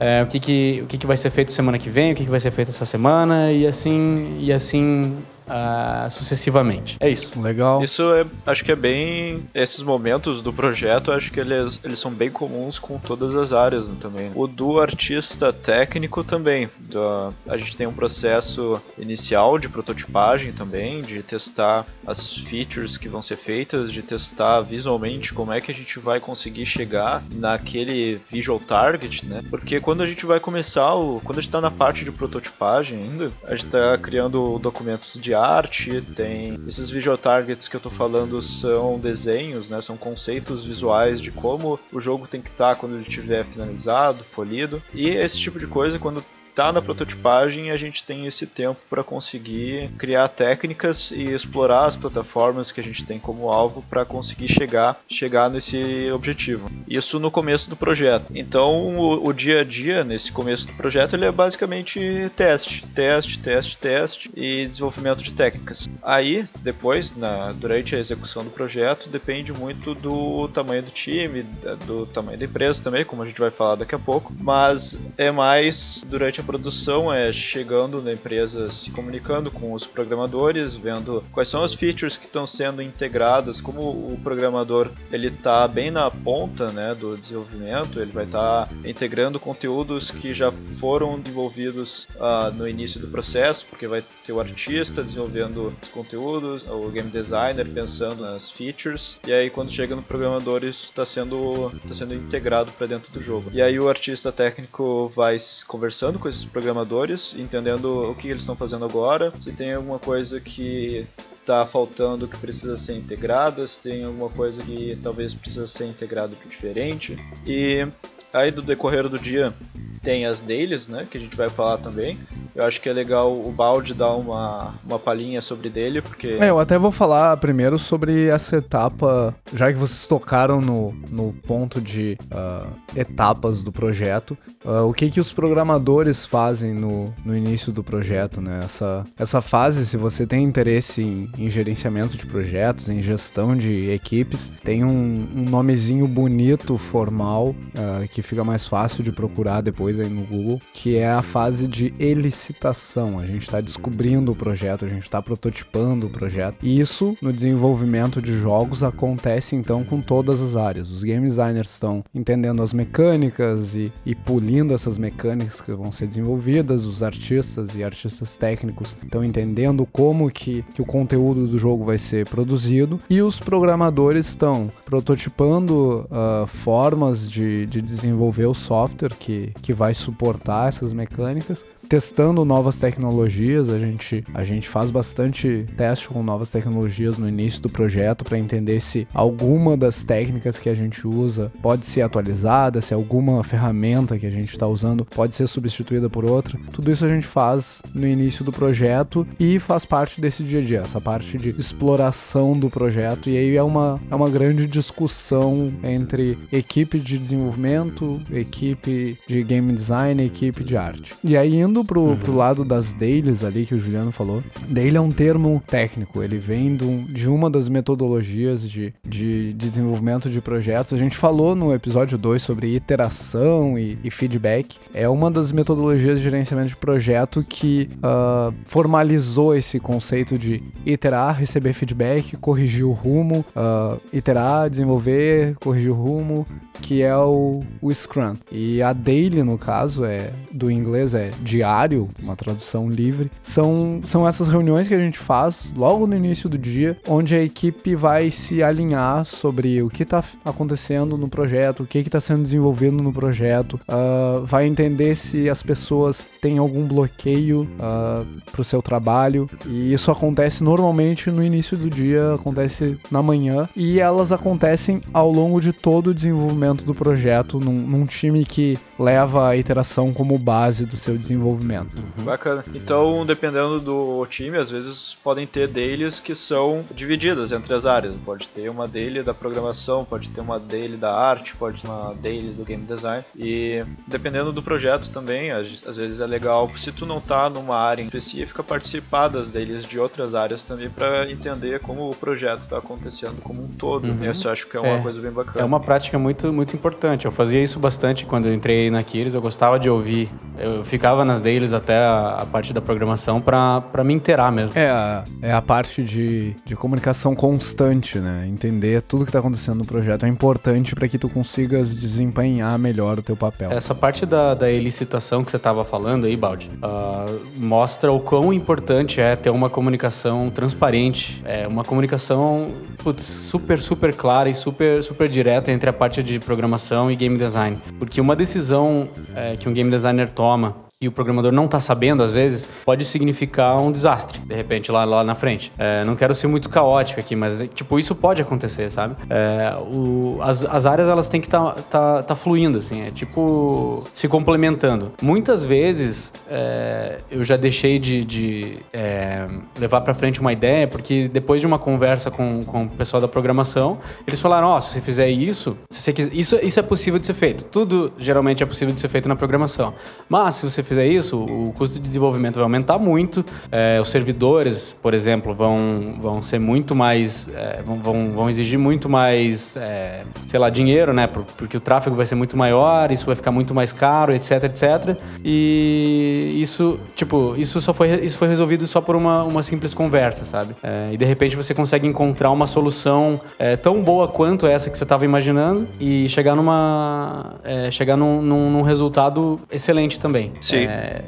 é, o, que, que, o que, que vai ser feito semana que vem, o que, que vai ser feito essa semana e assim, e assim ah, sucessivamente. É isso. Legal. Isso é, acho que é bem. Esses momentos do projeto, acho que eles, eles são bem comuns com todas as áreas né, também. O do artista técnico também. Da- a gente tem um processo inicial de prototipagem também, de testar as features que vão ser feitas, de testar visualmente como é que a gente vai conseguir chegar naquele visual target, né? Porque quando a gente vai começar, o, quando a gente tá na parte de prototipagem ainda, a gente tá criando documentos de arte, tem esses visual targets que eu tô falando são desenhos, né? São conceitos visuais de como o jogo tem que estar quando ele estiver finalizado, polido. E esse tipo de coisa, quando tá na prototipagem, a gente tem esse tempo para conseguir criar técnicas e explorar as plataformas que a gente tem como alvo para conseguir chegar chegar nesse objetivo. Isso no começo do projeto. Então, o, o dia a dia nesse começo do projeto ele é basicamente teste, teste, teste, teste e desenvolvimento de técnicas. Aí, depois, na, durante a execução do projeto, depende muito do tamanho do time, do tamanho da empresa também, como a gente vai falar daqui a pouco, mas é mais durante a produção é chegando na empresa, se comunicando com os programadores, vendo quais são as features que estão sendo integradas, como o programador ele está bem na ponta né, do desenvolvimento, ele vai estar tá integrando conteúdos que já foram desenvolvidos uh, no início do processo, porque vai ter o artista desenvolvendo os conteúdos, o game designer pensando nas features, e aí quando chega no programador isso está sendo, tá sendo integrado para dentro do jogo. E aí o artista técnico vai conversando com programadores, entendendo o que eles estão fazendo agora, se tem alguma coisa que está faltando que precisa ser integrada, se tem alguma coisa que talvez precisa ser integrado diferente. E aí do decorrer do dia tem as dailies, né, que a gente vai falar também. Eu acho que é legal o Balde dar uma, uma palhinha sobre dele, porque... É, eu até vou falar primeiro sobre essa etapa, já que vocês tocaram no, no ponto de uh, etapas do projeto, uh, o que que os programadores fazem no, no início do projeto, né? Essa, essa fase, se você tem interesse em, em gerenciamento de projetos, em gestão de equipes, tem um, um nomezinho bonito, formal, uh, que fica mais fácil de procurar depois aí no Google, que é a fase de elicitação. A gente está descobrindo o projeto, a gente está prototipando o projeto. E isso no desenvolvimento de jogos acontece então com todas as áreas. Os game designers estão entendendo as mecânicas e, e pulindo essas mecânicas que vão ser desenvolvidas. Os artistas e artistas técnicos estão entendendo como que, que o conteúdo do jogo vai ser produzido. E os programadores estão prototipando uh, formas de, de desenvolver o software que, que vai suportar essas mecânicas testando novas tecnologias. A gente, a gente faz bastante teste com novas tecnologias no início do projeto para entender se alguma das técnicas que a gente usa pode ser atualizada, se alguma ferramenta que a gente está usando pode ser substituída por outra. Tudo isso a gente faz no início do projeto e faz parte desse dia a dia, essa parte de exploração do projeto. E aí é uma, é uma grande discussão entre equipe de desenvolvimento, equipe de game design, equipe de arte. E aí indo Indo pro, uhum. pro lado das dailies ali que o Juliano falou, daily é um termo técnico, ele vem do, de uma das metodologias de, de desenvolvimento de projetos. A gente falou no episódio 2 sobre iteração e, e, feedback. É uma das metodologias de gerenciamento de projeto que uh, formalizou esse conceito de iterar, receber feedback, corrigir o rumo, uh, iterar, desenvolver, corrigir o rumo, que é o, o Scrum. E a daily, no caso, é do inglês é de diário, uma tradução livre, são, são essas reuniões que a gente faz logo no início do dia, onde a equipe vai se alinhar sobre o que está acontecendo no projeto, o que está sendo desenvolvido no projeto, uh, vai entender se as pessoas têm algum bloqueio uh, ah, para o seu trabalho, e isso acontece normalmente no início do dia, acontece na manhã, e elas acontecem ao longo de todo o desenvolvimento do projeto, num, num time que leva a iteração como base do seu desenvolvimento desenvolvimento. Uhum. Bacana. Então, dependendo do time, às vezes podem ter dailies que são divididas entre as áreas. Pode ter uma daily da programação, pode ter uma daily da arte, pode ter uma daily do game design. E dependendo do projeto também, às vezes é legal, se tu não tá numa área específica, participar das dailies de outras áreas também para entender como o projeto está acontecendo como um todo. Uhum. Isso eu acho que é uma é, coisa bem bacana. É uma prática muito, muito importante. Eu fazia isso bastante quando eu entrei na Kiris, eu gostava de ouvir. Eu ficava nas deles até a, a parte da programação para me inteirar mesmo. É a, é a parte de, de comunicação constante, né? Entender tudo que está acontecendo no projeto é importante para que tu consigas desempenhar melhor o teu papel. Essa parte da, da elicitação que você estava falando aí, Baldi, uh, mostra o quão importante é ter uma comunicação transparente, é uma comunicação putz, super, super clara e super, super direta entre a parte de programação e game design. Porque uma decisão é, que um game designer toma e o programador não está sabendo, às vezes, pode significar um desastre, de repente, lá, lá na frente. É, não quero ser muito caótico aqui, mas, tipo, isso pode acontecer, sabe? É, o, as, as áreas, elas têm que estar tá, tá, tá fluindo, assim, é tipo, se complementando. Muitas vezes, é, eu já deixei de, de é, levar para frente uma ideia, porque depois de uma conversa com, com o pessoal da programação, eles falaram, ó, oh, se você fizer isso, se você quiser, isso, isso é possível de ser feito. Tudo, geralmente, é possível de ser feito na programação. Mas, se você fizer fizer isso, o custo de desenvolvimento vai aumentar muito, é, os servidores, por exemplo, vão, vão ser muito mais, é, vão, vão exigir muito mais, é, sei lá, dinheiro, né? Porque o tráfego vai ser muito maior, isso vai ficar muito mais caro, etc, etc. E isso, tipo, isso só foi, isso foi resolvido só por uma, uma simples conversa, sabe? É, e de repente você consegue encontrar uma solução é, tão boa quanto essa que você estava imaginando e chegar numa, é, chegar num, num, num, resultado excelente também. Sim.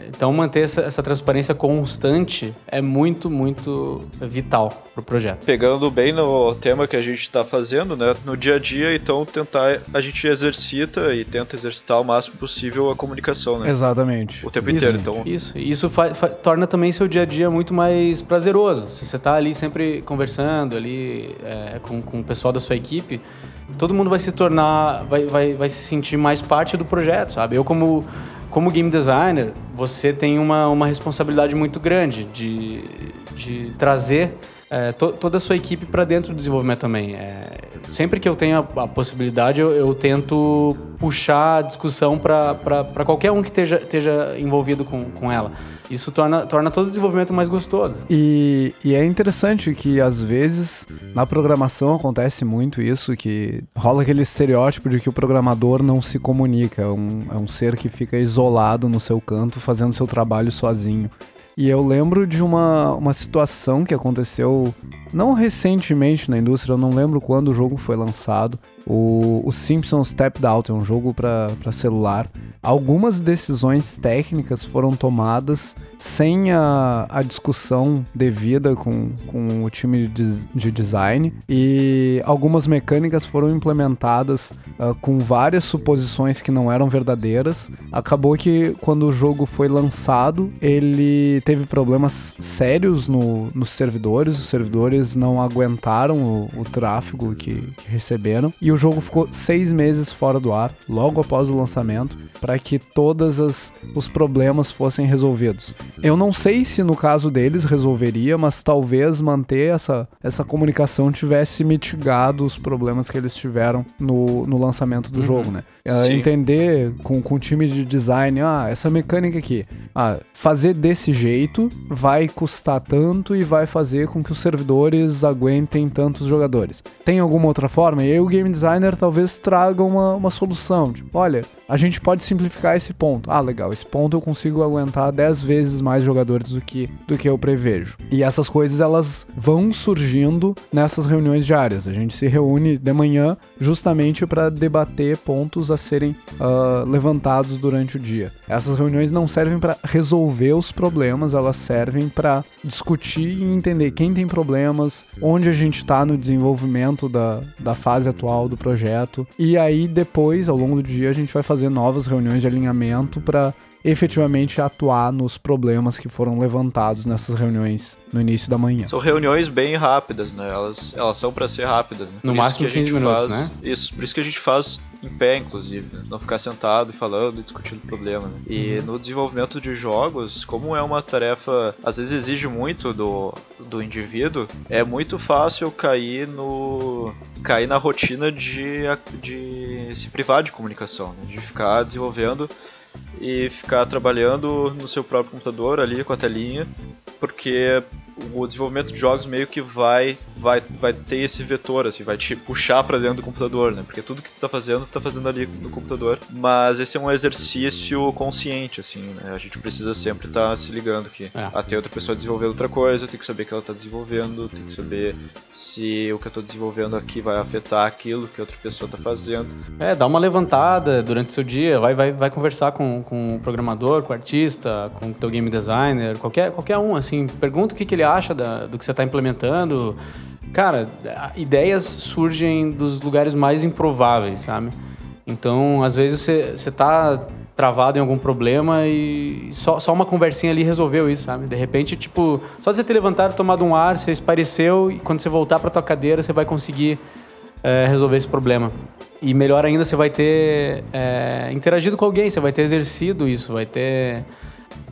Então manter essa, essa transparência constante é muito, muito vital pro projeto. Pegando bem no tema que a gente está fazendo, né? No dia a dia, então tentar a gente exercita e tenta exercitar o máximo possível a comunicação, né? Exatamente. O tempo isso, inteiro, então. Isso, isso torna também seu dia a dia muito mais prazeroso. Se você está ali sempre conversando ali é, com, com o pessoal da sua equipe, todo mundo vai se tornar, vai, vai, vai se sentir mais parte do projeto, sabe? Eu como como game designer, você tem uma, uma responsabilidade muito grande de, de trazer é, to, toda a sua equipe para dentro do desenvolvimento também. É, sempre que eu tenho a, a possibilidade, eu, eu, tento puxar a discussão para qualquer um que esteja, esteja envolvido com, com ela. Isso torna, torna todo o desenvolvimento mais gostoso. E, e é interessante que, às vezes, na programação acontece muito isso, que rola aquele estereótipo de que o programador não se comunica, é um, é um ser que fica isolado no seu canto, fazendo seu trabalho sozinho. E eu lembro de uma, uma situação que aconteceu não recentemente na indústria, eu não lembro quando o jogo foi lançado. O, o Simpsons Stepped Out é um jogo para celular. Algumas decisões técnicas foram tomadas sem a, a discussão devida com, com o time de, de design e algumas mecânicas foram implementadas uh, com várias suposições que não eram verdadeiras. Acabou que quando o jogo foi lançado, ele teve problemas sérios no, nos servidores, os servidores não aguentaram o, o tráfego que, que receberam e o jogo ficou seis meses fora do ar, logo após o lançamento, para que todos os problemas fossem resolvidos. Eu não sei se no caso deles resolveria, mas talvez manter essa, essa comunicação tivesse mitigado os problemas que eles tiveram no, no lançamento do uhum. jogo, né? Uh, entender com, com o time de design, ah, essa mecânica aqui, ah, fazer desse jeito vai custar tanto e vai fazer com que os servidores aguentem tantos jogadores. Tem alguma outra forma? E aí o game designer talvez traga uma, uma solução, tipo, olha, a gente pode simplificar esse ponto. Ah, legal, esse ponto eu consigo aguentar 10 vezes mais jogadores do que, do que eu prevejo. E essas coisas elas vão surgindo nessas reuniões diárias. A gente se reúne de manhã justamente para debater pontos a serem uh, levantados durante o dia. Essas reuniões não servem para resolver os problemas, elas servem para discutir e entender quem tem problemas, onde a gente está no desenvolvimento da, da fase atual do projeto. E aí depois, ao longo do dia, a gente vai fazer fazer novas reuniões de alinhamento para efetivamente atuar nos problemas que foram levantados nessas reuniões no início da manhã. São reuniões bem rápidas, né? Elas, elas são para ser rápidas. Né? No por máximo 15 minutos, faz, né? Isso, por isso que a gente faz em pé, inclusive, né? não ficar sentado e falando e discutindo o problema. Né? E uhum. no desenvolvimento de jogos, como é uma tarefa, às vezes exige muito do, do indivíduo, é muito fácil cair no cair na rotina de, de se privar de comunicação, né? de ficar desenvolvendo e ficar trabalhando no seu próprio computador ali com a telinha, porque o desenvolvimento de jogos meio que vai vai vai ter esse vetor assim, vai te puxar para dentro do computador, né? Porque tudo que tu tá fazendo, tu tá fazendo ali no computador. Mas esse é um exercício consciente assim, né? A gente precisa sempre estar tá se ligando que é. ah, tem outra pessoa desenvolvendo outra coisa, tem que saber que ela tá desenvolvendo, tem que saber se o que eu tô desenvolvendo aqui vai afetar aquilo que outra pessoa tá fazendo. É, dá uma levantada durante o seu dia, vai vai vai conversar com, com o programador, com o artista, com o teu game designer, qualquer qualquer um assim, pergunta o que que ele acha da, do que você está implementando. Cara, ideias surgem dos lugares mais improváveis, sabe? Então, às vezes você, você tá travado em algum problema e só, só uma conversinha ali resolveu isso, sabe? De repente, tipo, só de você ter levantado, tomado um ar, você espareceu e quando você voltar para tua cadeira, você vai conseguir é, resolver esse problema. E melhor ainda, você vai ter é, interagido com alguém, você vai ter exercido isso, vai ter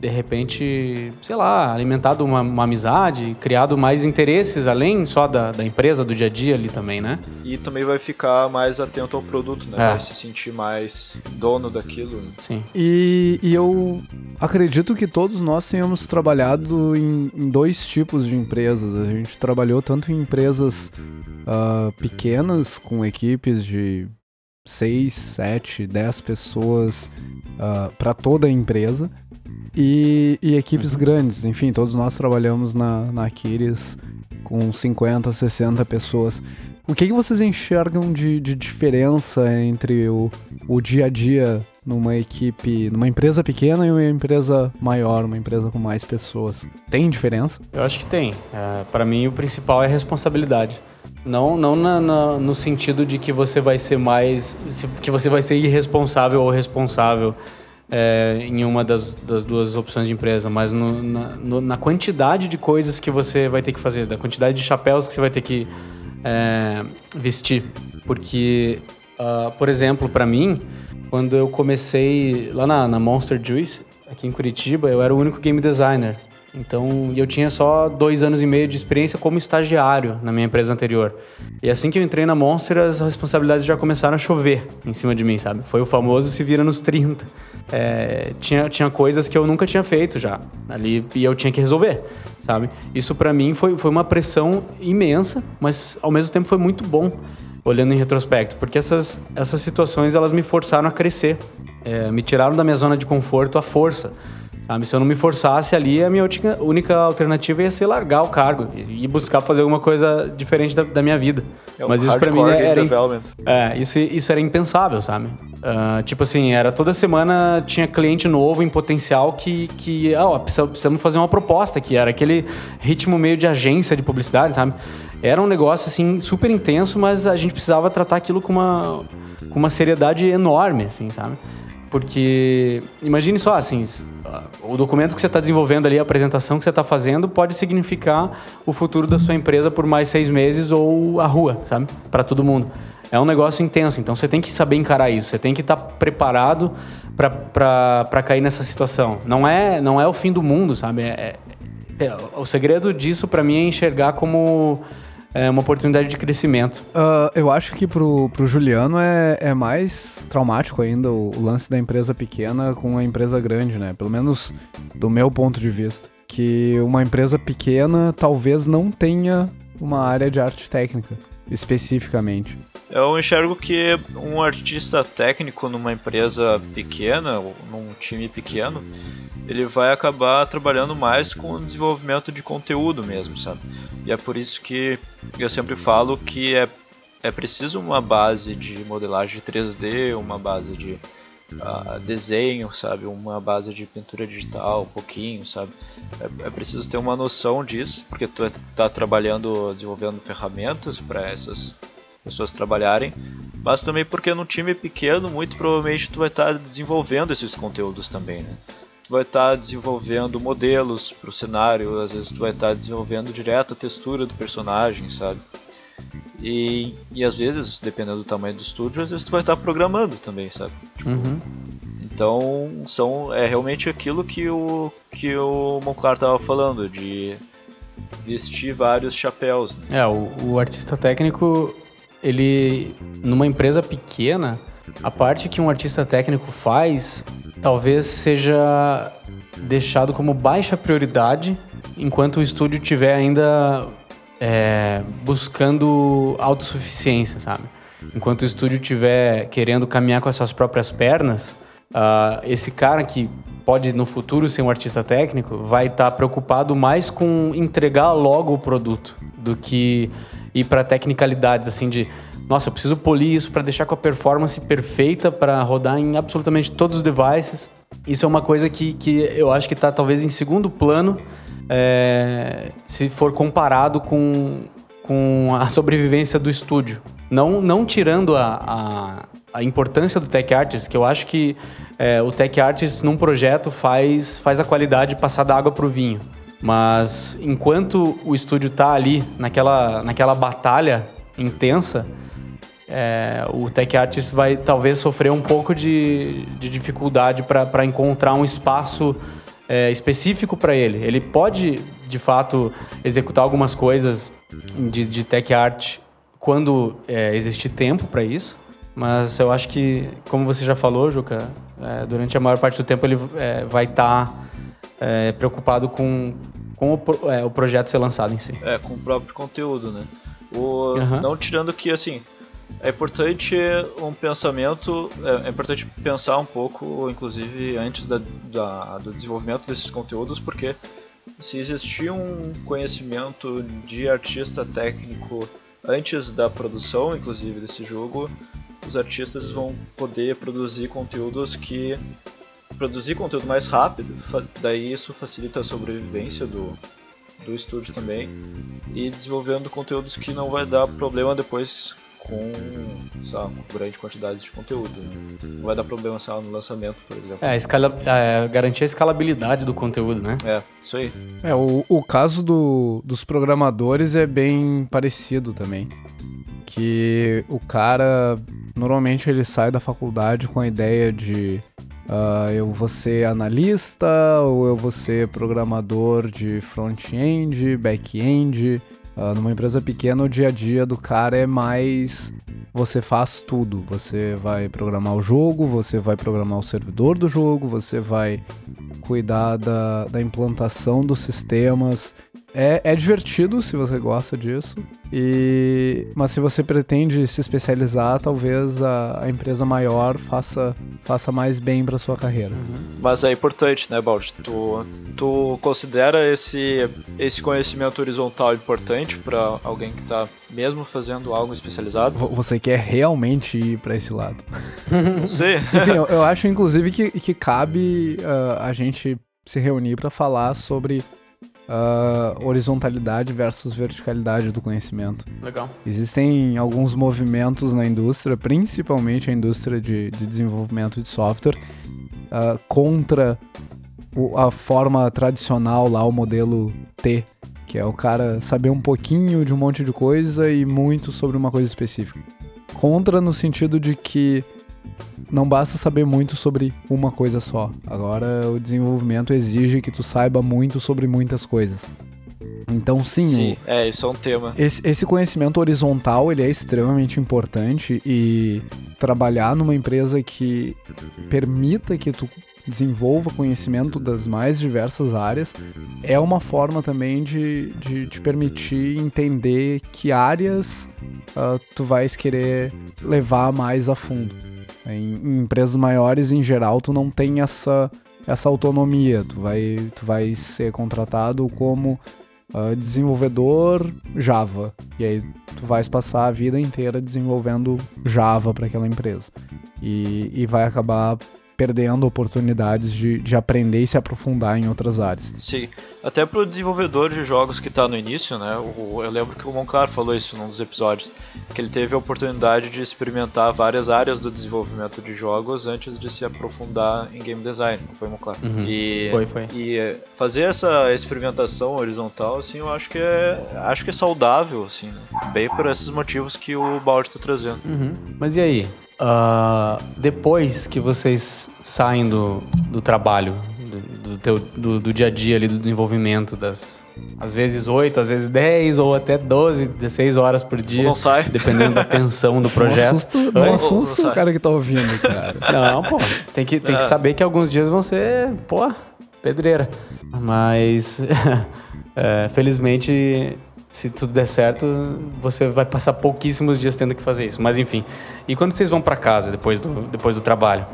de repente, sei lá, alimentado uma, uma amizade, criado mais interesses além só da, da empresa, do dia a dia ali também, né? E também vai ficar mais atento ao produto, né? É. Vai se sentir mais dono daquilo. Sim. E, e eu acredito que todos nós tenhamos trabalhado em, em dois tipos de empresas. A gente trabalhou tanto em empresas ah, pequenas, com equipes de 6, 7, 10 pessoas para toda a empresa, e, e equipes grandes. Enfim, todos nós trabalhamos na, na Aquiles com 50, 60 pessoas. O que, que vocês enxergam de, de diferença entre o, o dia a dia numa equipe, numa empresa pequena e uma empresa maior, uma empresa com mais pessoas? Tem diferença? Eu acho que tem. É, para mim, o principal é a responsabilidade. Não, não na- na- no sentido de que você vai ser mais. que você vai ser irresponsável ou responsável é, em uma das, das duas opções de empresa, mas no- na, no- na quantidade de coisas que você vai ter que fazer, da quantidade de chapéus que você vai ter que é, vestir. Porque, ah, por exemplo, para mim, quando eu comecei lá na, na Monster Juice, aqui em Curitiba, eu era o único game designer. Então, eu tinha só dois anos e meio de experiência como estagiário na minha empresa anterior. E assim que eu entrei na Monster, as responsabilidades já começaram a chover em cima de mim, sabe? Foi o famoso se vira nos 30. É, tinha, tinha coisas que eu nunca tinha feito já ali e eu tinha que resolver, sabe? Isso pra mim foi, foi uma pressão imensa, mas ao mesmo tempo foi muito bom olhando em retrospecto, porque essas, essas situações elas me forçaram a crescer, É, me tiraram da minha zona de conforto à força. Sabe? Se eu não me forçasse ali, a minha única, única alternativa ia ser largar o cargo e buscar fazer alguma coisa diferente da, da minha vida. É Mas isso pra mim era, é, isso, isso era impensável, sabe? Ah, tipo assim, era toda semana tinha cliente novo em potencial que, que ó, precisa- precisamos fazer uma proposta, que era aquele ritmo meio de agência de publicidade, sabe? Era um negócio, assim, super intenso, mas a gente precisava tratar aquilo com uma, com uma seriedade enorme, assim, sabe? Porque, imagine só, assim, o documento que você está desenvolvendo ali, a apresentação que você está fazendo, pode significar o futuro da sua empresa por mais seis meses ou a rua, sabe? Para todo mundo. É um negócio intenso, então você tem que saber encarar isso, você tem que estar preparado para cair nessa situação. Não é, não é o fim do mundo, sabe? É- é- o segredo disso, para mim, é enxergar como é, uma oportunidade de crescimento. Ah, eu acho que pro, pro Juliano é, é mais traumático ainda o, o lance da empresa pequena com a empresa grande, né? Pelo menos do meu ponto de vista. Que uma empresa pequena talvez não tenha uma área de arte técnica, especificamente. Eu enxergo que um artista técnico numa empresa pequena, num time pequeno, ele vai acabar trabalhando mais com o desenvolvimento de conteúdo mesmo, sabe? E é por isso que eu sempre falo que é, é preciso uma base de modelagem 3D, uma base de ah, desenho, sabe? Uma base de pintura digital, um pouquinho, sabe? É, é preciso ter uma noção disso, porque tu está trabalhando, desenvolvendo ferramentas para essas pessoas trabalharem, mas também porque num time pequeno, muito provavelmente tu vai estar desenvolvendo esses conteúdos também, né? Tu vai estar desenvolvendo modelos para o cenário, às vezes tu vai estar desenvolvendo direto a textura do personagem, sabe? E, e às vezes, dependendo do tamanho do estúdio, às vezes tu vai estar programando também, sabe? Uhum. Então, são é realmente aquilo que o que o Monclar tava falando de vestir vários chapéus. Né? É, o, o artista técnico, ele numa empresa pequena, a parte que um artista técnico faz talvez seja deixado como baixa prioridade enquanto o estúdio estiver ainda é, buscando autossuficiência, sabe? Enquanto o estúdio estiver querendo caminhar com as suas próprias pernas, ah, esse cara que pode no futuro ser um artista técnico vai estar preocupado mais com entregar logo o produto do que ir para tecnicalidades assim de nossa, eu preciso polir isso para deixar com a performance perfeita para rodar em absolutamente todos os devices. Isso é uma coisa que, que eu acho que está talvez em segundo plano é, se for comparado com, com a (laughs) sobrevivência do estúdio. Não, não tirando a, a, a importância do Tech Artist, que eu acho que é, o Tech Artist num projeto faz, faz a qualidade passar da água para o vinho. Mas enquanto o estúdio está ali naquela, naquela batalha intensa, é, o Tech Artist vai talvez sofrer um pouco de, de dificuldade para encontrar um espaço é, específico para ele. Ele pode, de fato, executar algumas coisas de, de tech art quando é, existir tempo para isso. Mas eu acho que, como você já falou, Juca, é, durante a maior parte do tempo ele é, vai estar tá, é, preocupado com, com o, é, o, projeto ser lançado em si. É, com o próprio conteúdo, né? O, uhum. Não tirando que, assim, é importante um pensamento, é, é, importante pensar um pouco, inclusive, antes da, da, do desenvolvimento desses conteúdos, porque se existir um conhecimento de artista técnico antes da produção, inclusive, desse jogo, os artistas vão poder produzir conteúdos que produzir conteúdo mais rápido, daí isso facilita a sobrevivência do, do estúdio também e desenvolvendo conteúdos que não vai dar problema depois com, sabe, com grande quantidade de conteúdo. Né? Não vai dar problema sabe, no lançamento, por exemplo. É, a escala, é, garantir a escalabilidade do conteúdo, né? É, isso aí. É, o, o caso do, dos programadores é bem parecido também. Que o cara, normalmente ele sai da faculdade com a ideia de Uh, eu vou ser analista ou eu vou ser programador de front-end, back-end, Uh, numa empresa pequena, o dia a dia do cara é mais. Você faz tudo. Você vai programar o jogo, você vai programar o servidor do jogo, você vai cuidar da, da implantação dos sistemas. É, é divertido se você gosta disso. E, mas se você pretende se especializar, talvez a, a empresa maior faça, faça mais bem para sua carreira. Uhum. Mas é importante, né, Balt? Tu, tu considera esse, esse conhecimento horizontal importante para alguém que está mesmo fazendo algo especializado? Você quer realmente ir para esse lado? Sim. (laughs) Enfim, eu, eu, acho inclusive que, que cabe uh, a gente se reunir para falar sobre uh, horizontalidade versus verticalidade do conhecimento. Legal. Existem alguns movimentos na indústria, principalmente a indústria de, de desenvolvimento de software, uh, contra o, a forma tradicional lá, o modelo T, que é o cara saber um pouquinho de um monte de coisa e muito sobre uma coisa específica. Contra no sentido de que não basta saber muito sobre uma coisa só. Agora o desenvolvimento exige que tu saiba muito sobre muitas coisas. Então sim, sim o, é isso é um tema. Esse, esse, conhecimento horizontal ele é extremamente importante e trabalhar numa empresa que permita que tu desenvolva conhecimento das mais diversas áreas é uma forma também de, de te permitir entender que áreas uh, tu vais querer levar mais a fundo. Em, em, empresas maiores, em geral, tu não tem essa, essa autonomia. Tu vai, tu vai ser contratado como uh, desenvolvedor Java. E aí tu vais passar a vida inteira desenvolvendo Java para aquela empresa. E, e vai acabar perdendo oportunidades de, de aprender e se aprofundar em outras áreas. Sim, até para o desenvolvedor de jogos que está no início, né? O, eu lembro que o Monclar falou isso num dos episódios, que ele teve a oportunidade de experimentar várias áreas do desenvolvimento de jogos antes de se aprofundar em game design, foi Monclar? Uhum. E, foi, foi. E fazer essa experimentação horizontal, assim, eu acho que é, acho que é saudável, assim, né? bem por esses motivos que o Bald está trazendo. Uhum. Mas e aí? Uh, depois que vocês saem do, do trabalho, do, do, teu, do, do, dia a dia ali, do desenvolvimento das às vezes 8, às vezes 10 ou até 12, 16 horas por dia. Não sai. Dependendo da tensão do (laughs) projeto. Não assusta, não assusta o cara que tá ouvindo, cara. (laughs) Não, pô. Tem que, tem que é. saber que alguns dias vão ser, pô, pedreira. Mas, (laughs) é, felizmente, se tudo der certo, você vai passar pouquíssimos dias tendo que fazer isso. Mas enfim. E quando vocês vão para casa depois do, depois do trabalho?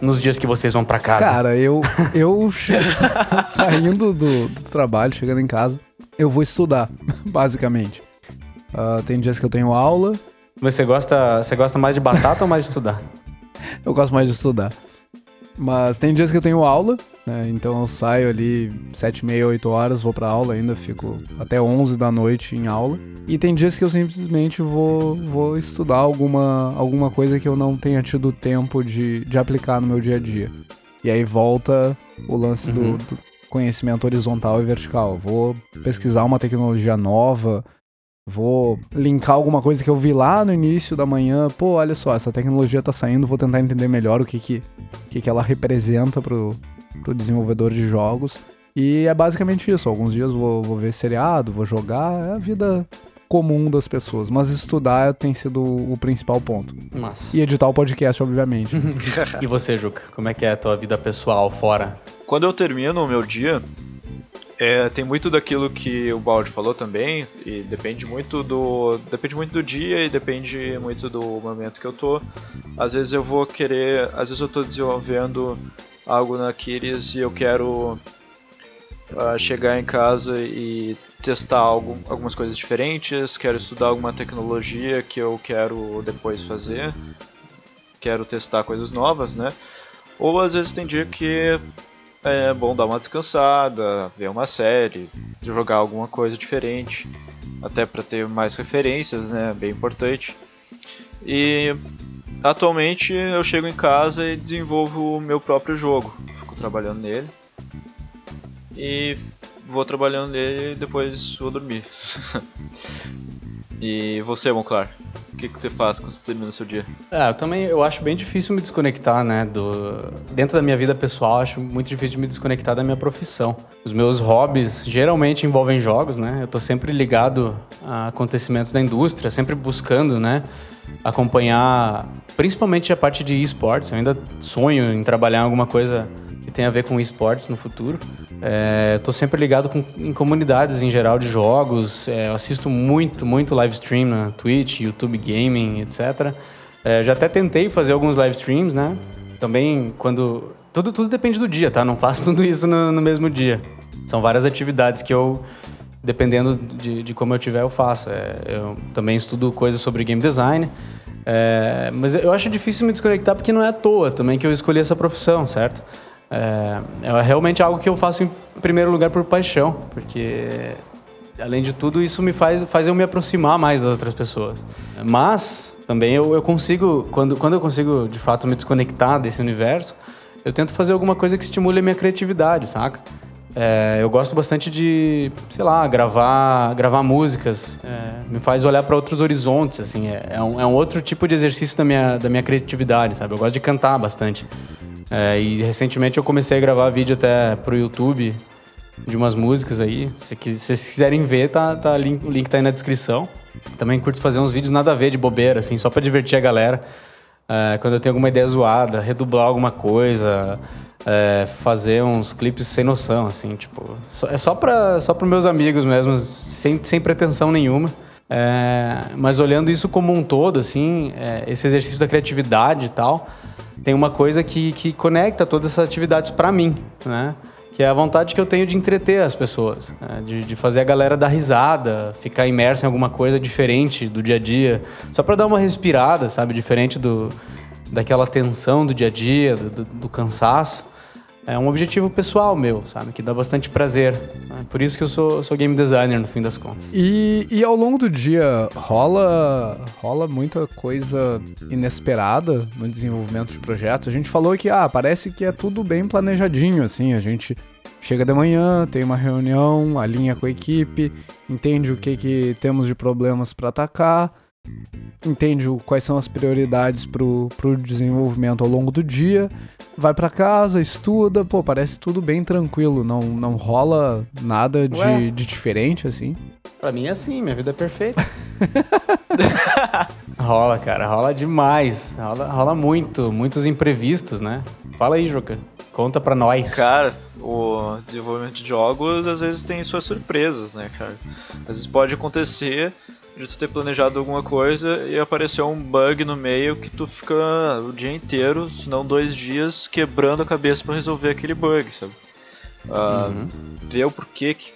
Nos dias que vocês vão para casa? Cara, eu, eu (laughs) saindo do, do, trabalho, chegando em casa, eu vou estudar, (laughs) basicamente. Uh, tem dias que eu tenho aula. Você gosta, você gosta mais de batata ou mais de estudar? (laughs) Eu gosto mais de estudar. Mas tem dias que eu tenho aula, né? Então eu saio ali sete e meia, oito horas, vou pra aula ainda, fico até 11 da noite em aula. E tem dias que eu simplesmente vou, vou estudar alguma, alguma coisa que eu não tenha tido tempo de, de aplicar no meu dia a dia. E aí volta o lance uhum. do, do conhecimento horizontal e vertical. Vou pesquisar uma tecnologia nova, Vou linkar alguma coisa que eu vi lá no início da manhã. Pô, olha só, essa tecnologia tá saindo, vou tentar entender melhor o que que, que, que ela representa pro, pro desenvolvedor de jogos. E é basicamente isso. Alguns dias vou, vou ver seriado, vou jogar. É a vida comum das pessoas. Mas estudar tem sido o principal ponto. Mas. E editar o podcast, obviamente. (laughs) (laughs) e você, Juca? Como é que é a tua vida pessoal fora? Quando eu termino o meu dia, é, tem muito daquilo que o Balde falou também, e depende muito do. Depende muito do dia e depende muito do momento que eu tô. Às vezes eu vou querer. Às vezes eu tô desenvolvendo algo na Kiris e eu quero uh, chegar em casa e testar algo, algumas coisas diferentes, quero estudar alguma tecnologia que eu quero depois fazer, quero testar coisas novas, né? Ou às vezes tem dia que é bom dar uma descansada, ver uma série, jogar alguma coisa diferente, até para ter mais referências, né? Bem importante. E atualmente eu chego em casa e desenvolvo o meu próprio jogo, fico trabalhando nele e vou trabalhando nele e depois vou dormir. (laughs) e você, Monclar? O que, que você faz quando você termina o seu dia? É, eu também eu acho bem difícil me desconectar, né? Do... Dentro da minha vida pessoal, acho muito difícil me desconectar da minha profissão. Os meus hobbies geralmente envolvem jogos, né? Eu tô sempre ligado a acontecimentos da indústria, sempre buscando, né? Acompanhar principalmente a parte de esportes. Eu ainda sonho em trabalhar em alguma coisa tenha a ver com esportes no futuro. É, tô sempre ligado com, em comunidades em geral de jogos. É, assisto muito, muito live stream na Twitch, YouTube Gaming, etc. É, já até tentei fazer alguns live streams, né? Também quando. Tudo, tudo depende do dia, tá? Não faço (laughs) tudo isso no, no mesmo dia. São várias atividades que eu, dependendo de, de como eu tiver, eu faço. É, eu também estudo coisas sobre game design. É, mas eu acho difícil me desconectar porque não é à toa também que eu escolhi essa profissão, certo? É, é realmente algo que eu faço em primeiro lugar por paixão, porque além de tudo isso me faz, faz eu me aproximar mais das outras pessoas. Mas também eu, eu consigo, quando, quando eu consigo de fato me desconectar desse universo, eu tento fazer alguma coisa que estimule a minha criatividade, saca? É, eu gosto bastante de, sei lá, gravar, gravar músicas. É, me faz olhar para outros horizontes, assim. É, é, um, é um outro tipo de exercício da minha, da minha criatividade, sabe? Eu gosto de cantar bastante. É, e recentemente eu comecei a gravar vídeo até pro YouTube de umas músicas aí. Se, vocês quiserem ver, tá, tá, link, o link tá aí na descrição. Também curto fazer uns vídeos nada a ver de bobeira, assim, só pra divertir a galera. É, quando eu tenho alguma ideia zoada, redublar alguma coisa, é, fazer uns clipes sem noção, assim, tipo. é só para só pros meus amigos mesmo, sem, sem pretensão nenhuma. É, mas olhando isso como um todo, assim, é, esse exercício da criatividade e tal tem uma coisa que, que conecta todas essas atividades para mim, né? Que é a vontade que eu tenho de entreter as pessoas, né? de, de fazer a galera dar risada, ficar imersa em alguma coisa diferente do dia a dia, só para dar uma respirada, sabe? Diferente do, daquela tensão do dia a dia, do, do, do cansaço é um objetivo pessoal meu, sabe? Que dá bastante prazer. É por isso que eu sou, sou game designer, no fim das contas. E, e ao longo do dia, rola, rola muita coisa inesperada no desenvolvimento de projetos? A gente falou que, ah, parece que é tudo bem planejadinho, assim. A gente chega de manhã, tem uma reunião, alinha com a equipe, entende o que, que temos de problemas para atacar entende quais são as prioridades pro, pro desenvolvimento ao longo do dia, vai para casa, estuda, pô, parece tudo bem tranquilo, não, não rola nada de, de diferente, assim. Pra mim é assim, minha vida é perfeita. (laughs) (laughs) rola, cara, rola demais. Rola, rola muito, muitos imprevistos, né? Fala aí, Joca. Conta pra nós. Cara, o desenvolvimento de jogos às vezes tem suas surpresas, né, cara? Às vezes pode acontecer de tu ter planejado alguma coisa e apareceu um bug no meio que tu fica o dia inteiro, se não dois dias, quebrando a cabeça para resolver aquele bug, sabe? Uh, uhum. Ver o porquê que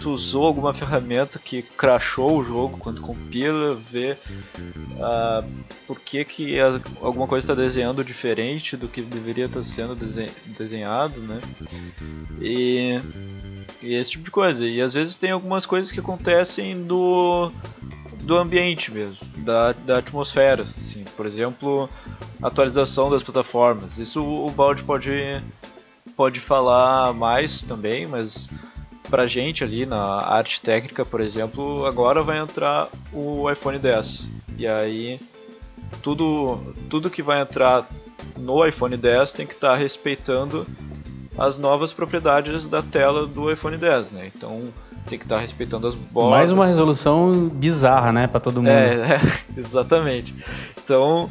tu usou alguma ferramenta que crashou o jogo quando compila, ver uh, por que, que alguma coisa está desenhando diferente do que deveria estar tá sendo desenhado, né? E, e esse tipo de coisa. E às vezes tem algumas coisas que acontecem do do ambiente mesmo, da, da atmosfera. Assim. Por exemplo, atualização das plataformas. Isso o Balde pode, pode falar mais também, mas pra gente ali na arte técnica, por exemplo, agora vai entrar o iPhone 10. E aí tudo, tudo que vai entrar no iPhone 10 tem que estar tá respeitando as novas propriedades da tela do iPhone 10, né? Então tem que estar tá respeitando as bordas. Mais uma resolução bizarra, né, para todo mundo. É, é, (laughs) exatamente. Então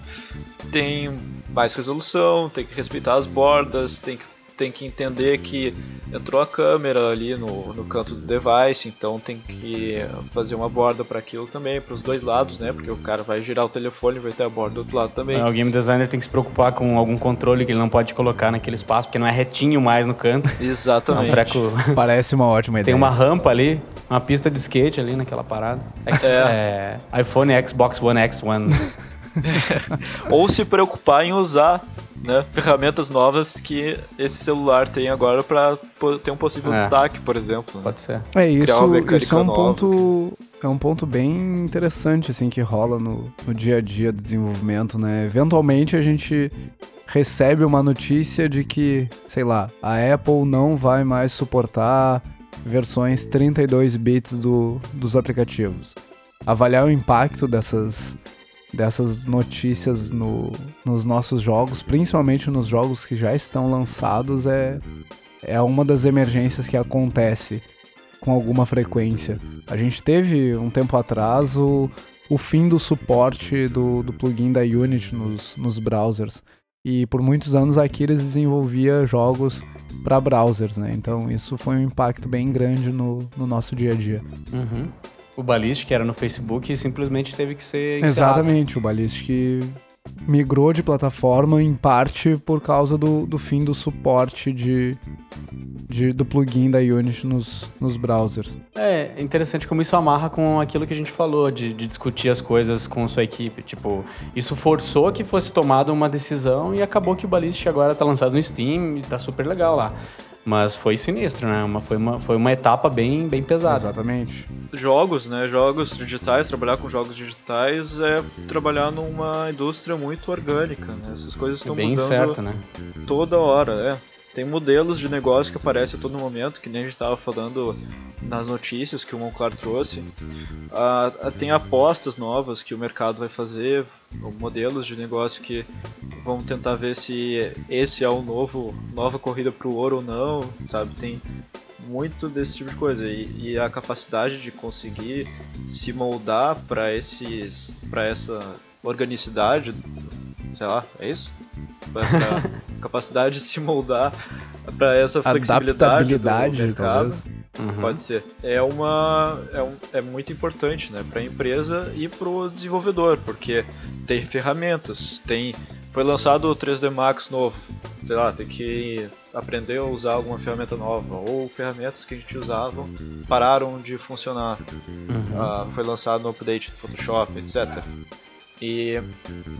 tem mais resolução, tem que respeitar as bordas, tem que tem que entender que entrou a câmera ali no, no canto do device, então tem que fazer uma borda para aquilo também, para os dois lados, né? Porque o cara vai girar o telefone e vai ter a borda do outro lado também. É, o game designer tem que se preocupar com algum controle que ele não pode colocar naquele espaço, porque não é retinho mais no canto. (laughs) Exatamente. É um treco... (laughs) Parece uma ótima ideia. Tem uma rampa ali, uma pista de skate ali naquela parada. X... É. é. iPhone, Xbox One X, One. (laughs) (laughs) Ou se preocupar em usar né, ferramentas novas que esse celular tem agora para ter um possível é. destaque, por exemplo. Né? Pode ser. É isso, isso é um ponto é um ponto bem interessante assim que rola no, no dia a dia do desenvolvimento, né? Eventualmente a gente recebe uma notícia de que, sei lá, a Apple não vai mais suportar versões 32 bits do, dos aplicativos. Avaliar o impacto dessas dessas notícias no, nos nossos jogos, principalmente nos jogos que já estão lançados, é, é uma das emergências que acontece com alguma frequência. A gente teve um tempo atrás o, o fim do suporte do, do plugin da Unity nos, nos browsers. E por muitos anos a Aquiles desenvolvia jogos para browsers, né? Então isso foi um impacto bem grande no, no nosso dia a dia. Uhum. O Ballistic, que era no Facebook, simplesmente teve que ser encerrado. Exatamente, o Ballistic migrou de plataforma em parte por causa do, do fim do suporte de, de, do plugin da Unity nos, nos browsers. É interessante como isso amarra com aquilo que a gente falou, de, de discutir as coisas com sua equipe. Tipo, isso forçou que fosse tomada uma decisão e acabou que o Ballistic agora está lançado no Steam e está super legal lá. Mas foi sinistro, né? Uma, foi, uma, foi uma etapa bem, bem pesada. Exatamente. Jogos, né? Jogos digitais, trabalhar com jogos digitais é trabalhar numa indústria muito orgânica, né? Essas coisas estão bem mudando certo, né? toda hora, é. Tem modelos de negócio que aparecem a todo momento, que nem a gente estava falando nas notícias que o Monclar trouxe. Ah, ah, tem apostas novas que o mercado vai fazer, modelos de negócio que vão tentar ver se esse é o novo nova corrida para o ouro ou não, sabe? Tem muito desse tipo de coisa e, e a capacidade de conseguir se moldar para esses para essa organicidade, sei lá, é isso? Pra, (laughs) capacidade de se moldar para essa flexibilidade do mercado. Talvez. Uhum. Pode ser. É uma é, um, é muito importante, né, para a empresa e para o desenvolvedor, porque tem ferramentas, tem foi lançado o 3D Max novo, sei lá, tem que aprender a usar alguma ferramenta nova ou ferramentas que a gente usava pararam de funcionar. Uhum. Uh, foi lançado no update do Photoshop, etc. E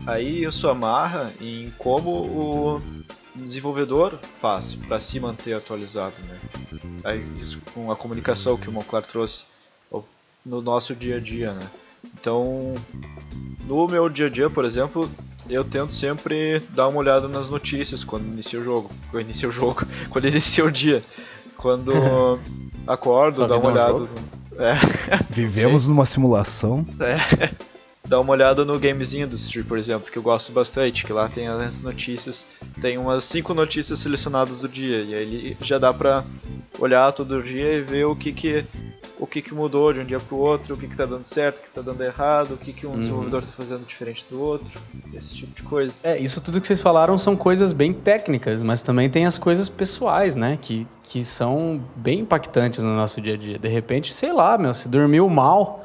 aí isso amarra em como o desenvolvedor faz para se manter atualizado, né? Aí, isso com a comunicação que o Monclar trouxe no nosso dia a dia, né? Então, no meu dia a dia, por exemplo, eu tento sempre dar uma olhada nas notícias quando inicia o jogo, quando inicia o jogo, (laughs) quando inicia o dia, quando (laughs) acordo, dar uma olhada. (laughs) É. Vivemos numa simulação. É dá uma olhada no Games Industry, por exemplo, que eu gosto bastante, que lá tem as notícias, tem umas cinco notícias selecionadas do dia, e aí já dá pra olhar todo dia e ver o que que, o que, que mudou de um dia pro outro, o que que tá dando certo, o que tá dando errado, o que que um uhum. desenvolvedor tá fazendo diferente do outro, esse tipo de coisa. É, isso tudo que vocês falaram são coisas bem técnicas, mas também tem as coisas pessoais, né, que, que são bem impactantes no nosso dia a dia. De repente, sei lá, meu, se dormiu mal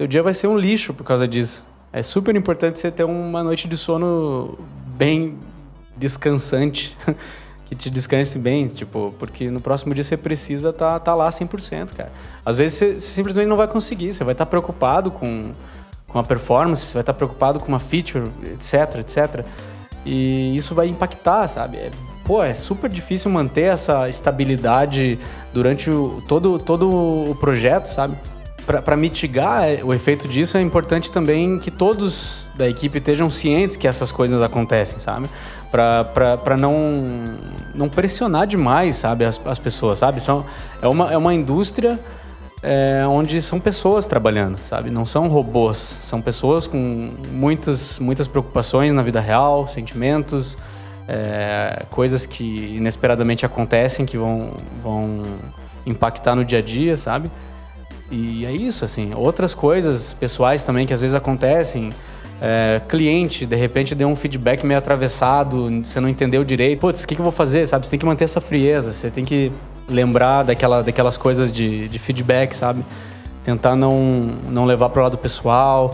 teu dia vai ser um lixo por causa disso. É super importante você ter uma noite de sono bem descansante, (laughs) que te descanse bem, tipo, porque no próximo dia você precisa estar tá, tá lá 100%, cara. Às vezes você, você simplesmente não vai conseguir, você vai estar tá preocupado com, com a performance, você vai estar tá preocupado com uma feature, etc, etc. E isso vai impactar, sabe? É, pô, é super difícil manter essa estabilidade durante o, todo, todo o projeto, sabe? Para mitigar é, o efeito disso, é importante também que todos da equipe estejam cientes que essas coisas acontecem, sabe? Para não, não pressionar demais, sabe, as, as pessoas, sabe? São, é, uma, é uma indústria é, onde são pessoas trabalhando, sabe? Não são robôs, são pessoas com muitas, muitas preocupações na vida real, sentimentos, é, coisas que inesperadamente acontecem, que vão, vão impactar no dia a dia, sabe? E é isso, assim. Outras coisas pessoais também que às vezes acontecem. É, cliente, de repente deu um feedback meio atravessado, você não entendeu direito. Putz, o que, que eu vou fazer, sabe? Você tem que manter essa frieza, você tem que lembrar daquela, daquelas coisas de, de feedback, sabe? Tentar não, não levar para o lado pessoal.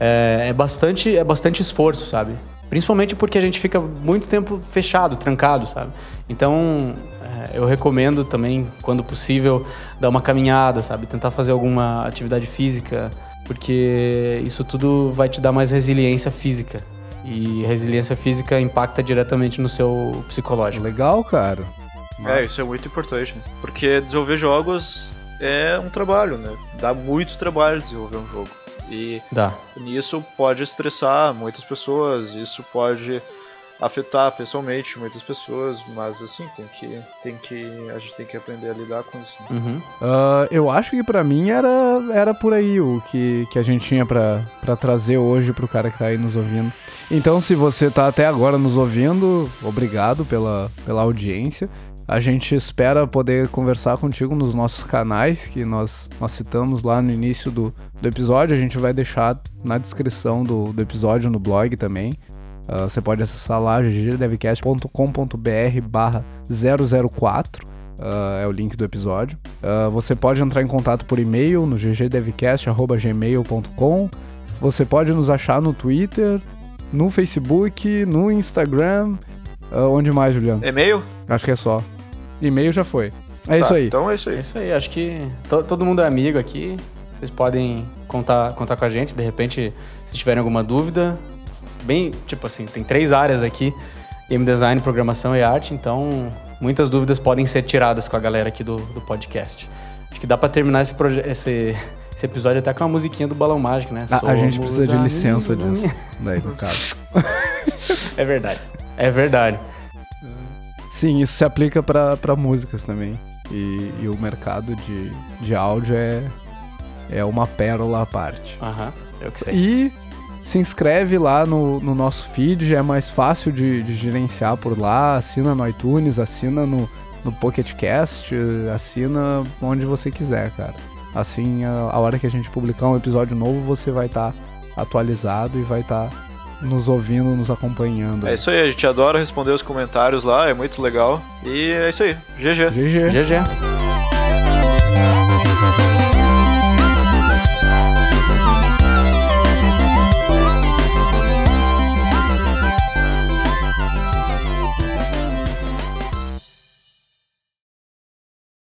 É, é, bastante, é bastante esforço, sabe? Principalmente porque a gente fica muito tempo fechado, trancado, sabe? Então, é, eu recomendo também, quando possível, dar uma caminhada, sabe? Tentar fazer alguma atividade física, porque isso tudo vai te dar mais resiliência física. E resiliência física impacta diretamente no seu psicológico. Legal, cara. Mas... É, isso é muito importante, né? Porque desenvolver jogos é um trabalho, né? Dá muito trabalho desenvolver um jogo. E Dá. nisso pode estressar muitas pessoas, isso pode afetar pessoalmente muitas pessoas, mas assim, tem que, tem que, a gente tem que aprender a lidar com isso. Né? Uhum. Uh, eu acho que para mim era, era por aí o que, que a gente tinha para trazer hoje pro cara que tá aí nos ouvindo. Então, se você tá até agora nos ouvindo, obrigado pela, pela audiência. A gente espera poder conversar contigo nos nossos canais, que nós, nós citamos lá no início do, do episódio. A gente vai deixar na descrição do, do episódio no blog também. Uh, você pode acessar lá ggdevcast.com.br barra 004. Uh, ah, é o link do episódio. Uh, você pode entrar em contato por e-mail no ggdevcast.gmail.com. Você pode nos achar no Twitter, no Facebook, no Instagram. onde mais, Juliano? E-mail? Acho que é só. E-mail já foi. É tá, isso aí. Então é isso aí. É isso aí. Acho que to todo mundo é amigo aqui. Vocês podem contar, contar com a gente. De repente, se tiverem alguma dúvida, bem, tipo assim, tem três áreas aqui: game design, programação e arte. Então, muitas dúvidas podem ser tiradas com a galera aqui do, do podcast. Acho que dá para terminar esse, esse, esse, episódio até com a musiquinha do Balão Mágico, né? A, a gente precisa de licença disso. Daí, no (laughs) caso. é verdade. É verdade. Sim, isso se aplica para músicas também. E, e, o mercado de, de áudio é, é uma pérola à parte. Aham, eu que sei. E se inscreve lá no, no nosso feed, já é mais fácil de, de gerenciar por lá. Assina no iTunes, assina no, no Pocket Cast, assina onde você quiser, cara. Assim, a, a hora que a gente publicar um episódio novo, você vai estar tá atualizado e vai estar tá nos ouvindo, nos acompanhando. É isso aí, a gente adora responder os comentários lá, é muito legal. E é isso aí. GG. GG. GG.